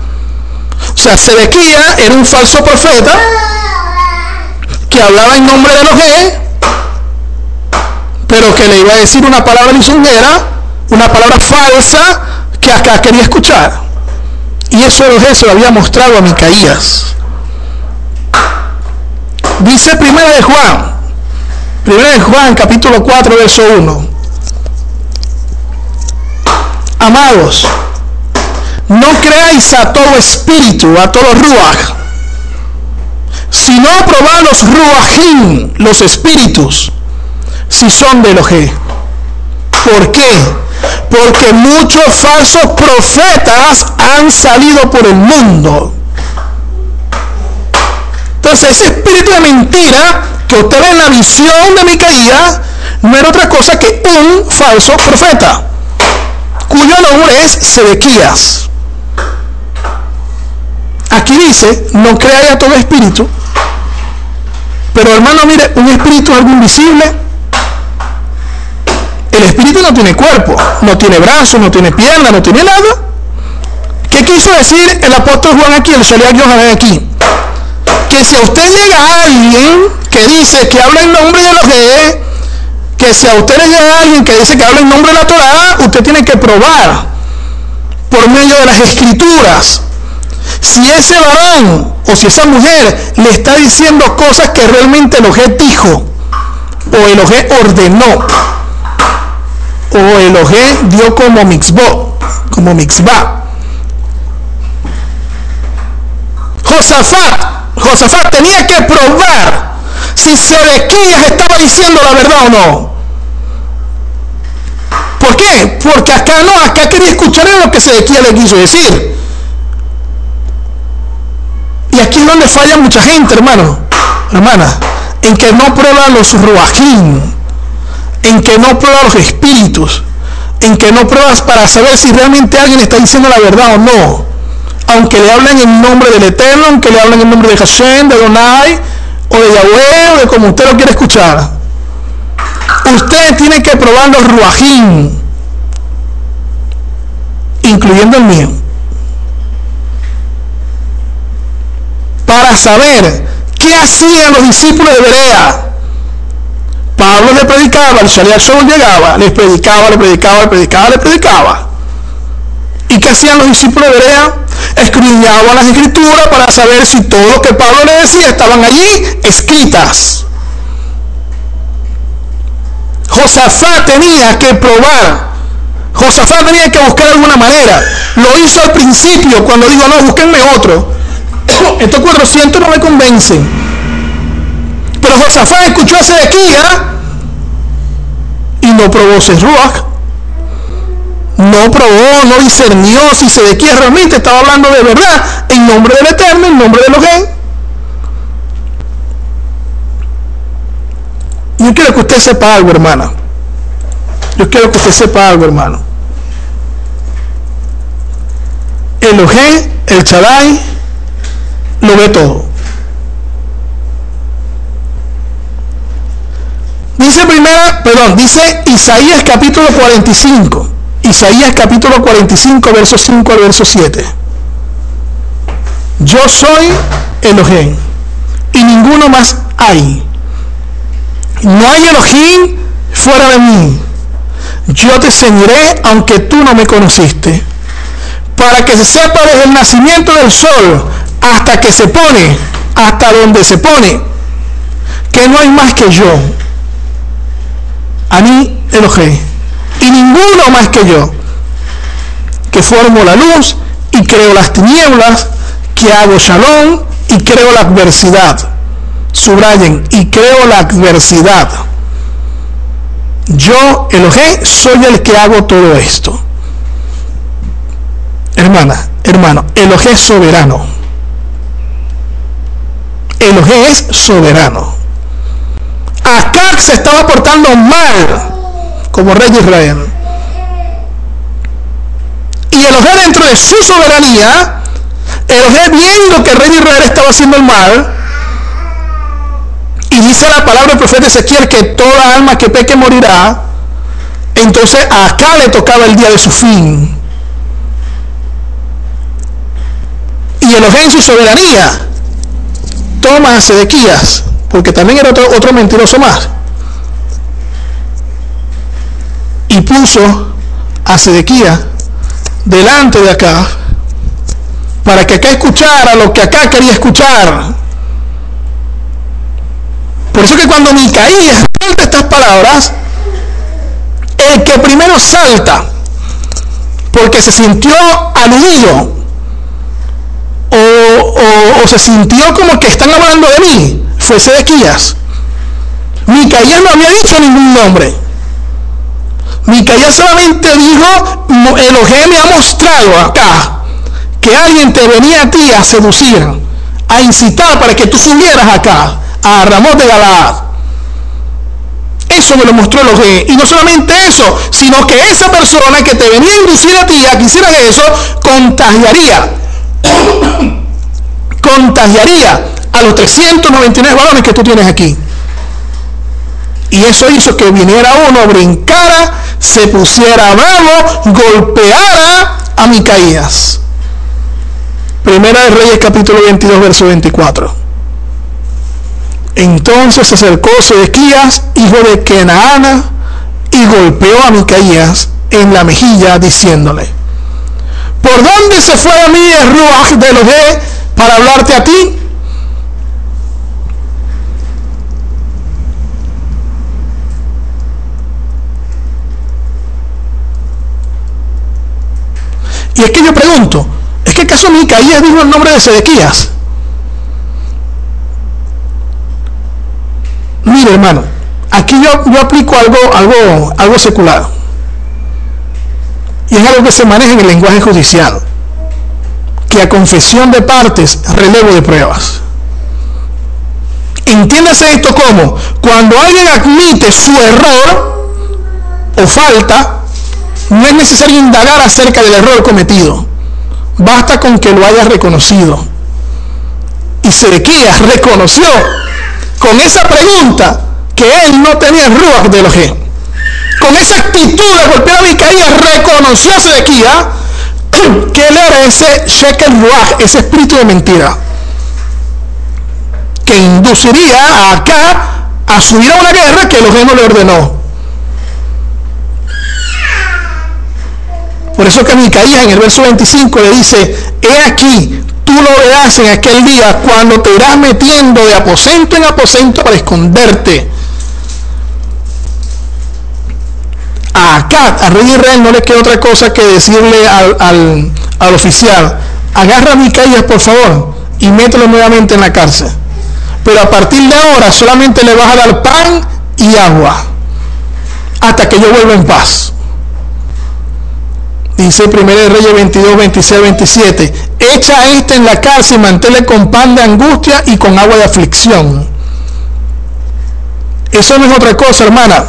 O sea, Sedequía era un falso profeta que hablaba en nombre de Elohim, pero que le iba a decir una palabra lisonjera, una palabra falsa que acá quería escuchar. Y eso Elohim se lo había mostrado a Micaías. Dice primera de Juan, primera de Juan capítulo 4 verso 1. Amados, no creáis a todo espíritu, a todo ruach, sino probad los ruachim, los espíritus, si son de Elohim. ¿Por qué? Porque muchos falsos profetas han salido por el mundo. Entonces ese espíritu de mentira que usted ve en la visión de Micaías no era otra cosa que un falso profeta, cuyo nombre es Sedequías. Aquí dice, no creáis a todo espíritu, pero hermano, mire, un espíritu es algo invisible, el espíritu no tiene cuerpo, no tiene brazos, no tiene pierna, no tiene nada. ¿Qué quiso decir el apóstol Juan aquí, el Shaliach Yohanan aquí? Que si a usted llega alguien que dice que habla en nombre de los que que si a usted le llega alguien que dice que habla en nombre de la Torah, usted tiene que probar por medio de las escrituras si ese varón o si esa mujer le está diciendo cosas que realmente el Elohim dijo o el Elohim ordenó o Elohim dio como mixbo, como mixba. Josafat, Josafat tenía que probar si Sedequías estaba diciendo la verdad o no. ¿Por qué? Porque acá no, acá quería escuchar lo que Sedequías le quiso decir. Y aquí es donde falla mucha gente, hermano, hermana, en que no prueba los ruajín, en que no pruebas los espíritus, en que no pruebas para saber si realmente alguien está diciendo la verdad o no. Aunque le hablen en nombre del Eterno, aunque le hablen en nombre de Hashem, de Donai, o de Yahweh, o de como usted lo quiere escuchar. Usted tiene que probar los ruajín, incluyendo el mío, para saber qué hacían los discípulos de Berea Pablo le predicaba, el solo llegaba, les predicaba, le predicaba, le predicaba, le predicaba. ¿Y qué hacían los discípulos de Berea? Escribillaban las escrituras para saber si todo lo que Pablo le decía estaban allí escritas. Josafat tenía que probar. Josafat tenía que buscar alguna manera. Lo hizo al principio cuando dijo, no, búsquenme otro. (coughs) Estos 400 no me convencen. Pero Josafat escuchó a Sedequía y no probó Serruach. No probó, no discernió si Sedequía realmente estaba hablando de verdad en nombre del Eterno, en nombre de Elohim. Yo quiero que usted sepa algo, hermana. Yo quiero que usted sepa algo, hermano. Elohim, el Chadai, lo ve todo. Dice primera, perdón, dice Isaías capítulo 45. Isaías capítulo 45, verso 5 al verso 7. Yo soy Elohim y ninguno más hay. No hay Elohim fuera de mí. Yo te ceñiré aunque tú no me conociste. Para que se sepa desde el nacimiento del sol hasta que se pone, hasta donde se pone, que no hay más que yo a mí Elohim, y ninguno más que yo, que formo la luz y creo las tinieblas, que hago shalom y creo la adversidad. Subrayen, y creo la adversidad. Yo, Elohim, soy el que hago todo esto. Hermana, hermano, Elohim es soberano. Elohim es soberano. Acá se estaba portando mal como rey de Israel. Y Elohim dentro de su soberanía, Elohim viendo que el rey de Israel estaba haciendo el mal, y dice la palabra del profeta Ezequiel que toda alma que peque morirá, entonces acá le tocaba el día de su fin. Y Elohim en su soberanía toma a Sedequías, porque también era otro, otro mentiroso más, y puso a Sedequías delante de acá para que acá escuchara lo que acá quería escuchar. Por eso que cuando Micaías suelta estas palabras, el que primero salta, porque se sintió aludido, o, o, se sintió como que están hablando de mí, fue Sedequías. Micaías no había dicho ningún nombre. Micaías solamente dijo, Elohim me ha mostrado acá que alguien te venía a ti a seducir, a incitar para que tú subieras acá, a Ramón de Galaad. Eso me lo mostró Elohim. Y no solamente eso, sino que esa persona que te venía a inducir a ti a que hicieras eso, contagiaría. (coughs) contagiaría a los 399 balones que tú tienes aquí. Y eso hizo que viniera uno, brincara, se pusiera bravo, golpeara a Micaías. Primera de Reyes capítulo 22, verso 24. Entonces se acercó Sedequías, hijo de Kenaana, y golpeó a Micaías en la mejilla, diciéndole, ¿por dónde se fue a mí el Ruach de Elohé para hablarte a ti? Y es que yo pregunto, ¿es que acaso Micaías dijo el nombre de Sedequías? Mire, hermano, aquí yo, yo aplico algo, algo, algo secular. Y es algo que se maneja en el lenguaje judicial. Que a confesión de partes, relevo de pruebas. Entiéndase esto como cuando alguien admite su error o falta, no es necesario indagar acerca del error cometido. Basta con que lo haya reconocido. Y Sedequías reconoció con esa pregunta que él no tenía el ruach de Elohim. Con esa actitud de golpear a Micaías, reconoció a Sedequías (clears throat) que él era ese shekel ruach, ese espíritu de mentira, que induciría a acá a subir a una guerra que Elohim no le ordenó. Por eso que Micaías en el verso 25 le dice, he aquí, tú lo verás en aquel día cuando te irás metiendo de aposento en aposento para esconderte. A Acat, a rey Israel, no le queda otra cosa que decirle al, al oficial, agarra a Micaías por favor y mételo nuevamente en la cárcel. Pero a partir de ahora solamente le vas a dar pan y agua hasta que yo vuelva en paz. Dice 1 Reyes 22, 26, 27. Echa a este en la cárcel y manténle con pan de angustia y con agua de aflicción. Eso no es otra cosa, hermana.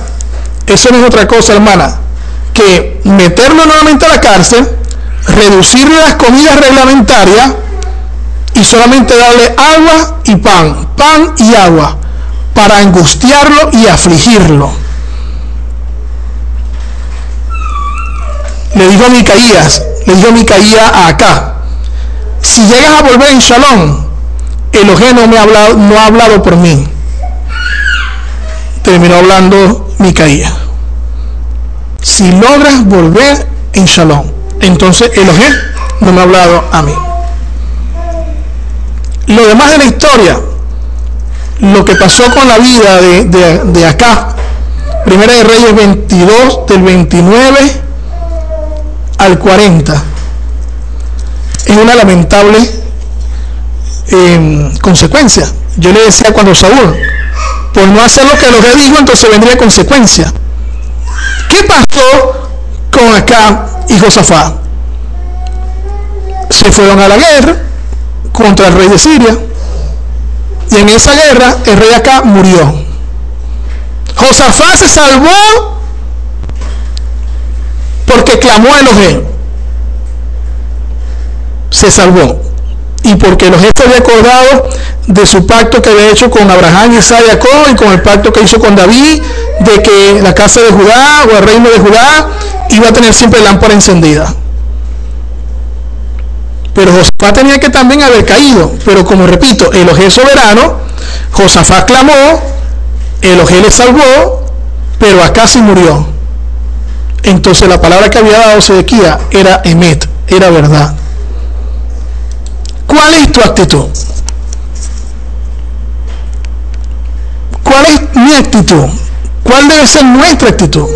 Eso no es otra cosa, hermana. Que meterlo nuevamente a la cárcel, reducirle las comidas reglamentarias y solamente darle agua y pan. Pan y agua. Para angustiarlo y afligirlo. le dijo Micaías, le dijo Micaías a acá, si llegas a volver en Shalom, Elohim no me ha hablado, no ha hablado por mí. Terminó hablando Micaías. Si logras volver en Shalom, entonces Elohim no me ha hablado a mí. Lo demás de la historia, lo que pasó con la vida de, de, acá, Primera de Reyes 22 del 29 al 40 es una lamentable em, consecuencia. Yo le decía cuando Saúl, por no hacer lo que lo que dijo, entonces vendría consecuencia. ¿Qué pasó con acá y Josafá? Se fueron a la guerra contra el rey de Siria. Y en esa guerra el rey acá murió. Josafá se salvó porque clamó a Elohim. se salvó. Y porque los jefes había acordado de su pacto que había hecho con Abraham, y Jacob y con el pacto que hizo con David, de que la casa de Judá o el reino de Judá iba a tener siempre lámpara encendida. Pero Josafat tenía que también haber caído. Pero como repito, Elohé soberano, Josafat clamó, Elohé le salvó, pero acá sí murió. Entonces la palabra que había dado Sedequía era emet, era verdad. ¿Cuál es tu actitud? ¿Cuál es mi actitud? ¿Cuál debe ser nuestra actitud?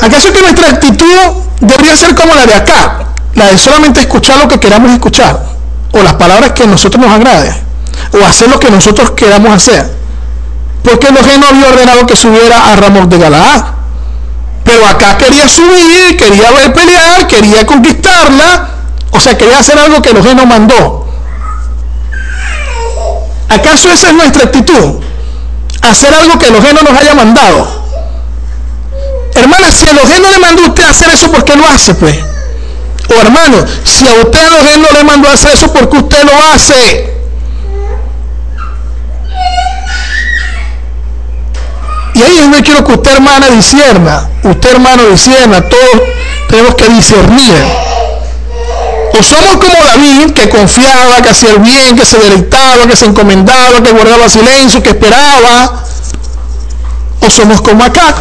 ¿Acaso que nuestra actitud debería ser como la de acá? La de solamente escuchar lo que queramos escuchar, o las palabras que a nosotros nos agraden, o hacer lo que nosotros queramos hacer. Porque Elohim no había ordenado que subiera a Ramón de Galaad. Pero acá quería subir, quería ver pelear, quería conquistarla, o sea, quería hacer algo que Elohim no mandó. ¿Acaso esa es nuestra actitud? Hacer algo que Elohim no nos haya mandado. Hermana, si Elohim no le mandó a usted hacer eso, ¿por qué lo hace, pues? O hermano, si a usted Elohim no le mandó hacer eso, ¿por qué usted lo hace? Y ahí donde quiero que usted, hermana, disierna. Usted, hermano, disierna. Todos tenemos que discernir. O somos como David, que confiaba, que hacía el bien, que se deleitaba, que se encomendaba, que guardaba silencio, que esperaba. O somos como acá,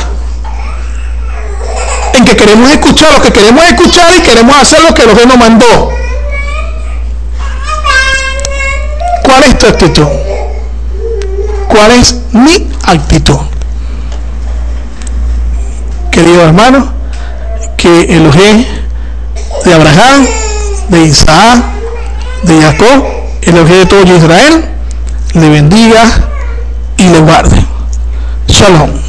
en que queremos escuchar lo que queremos escuchar y queremos hacer lo que Dios nos mandó. ¿Cuál es tu actitud? ¿Cuál es mi actitud? Querido hermano, que el de Abraham, de Isaac, de Jacob, el Elohim de todo Israel, le bendiga y le guarde. Shalom.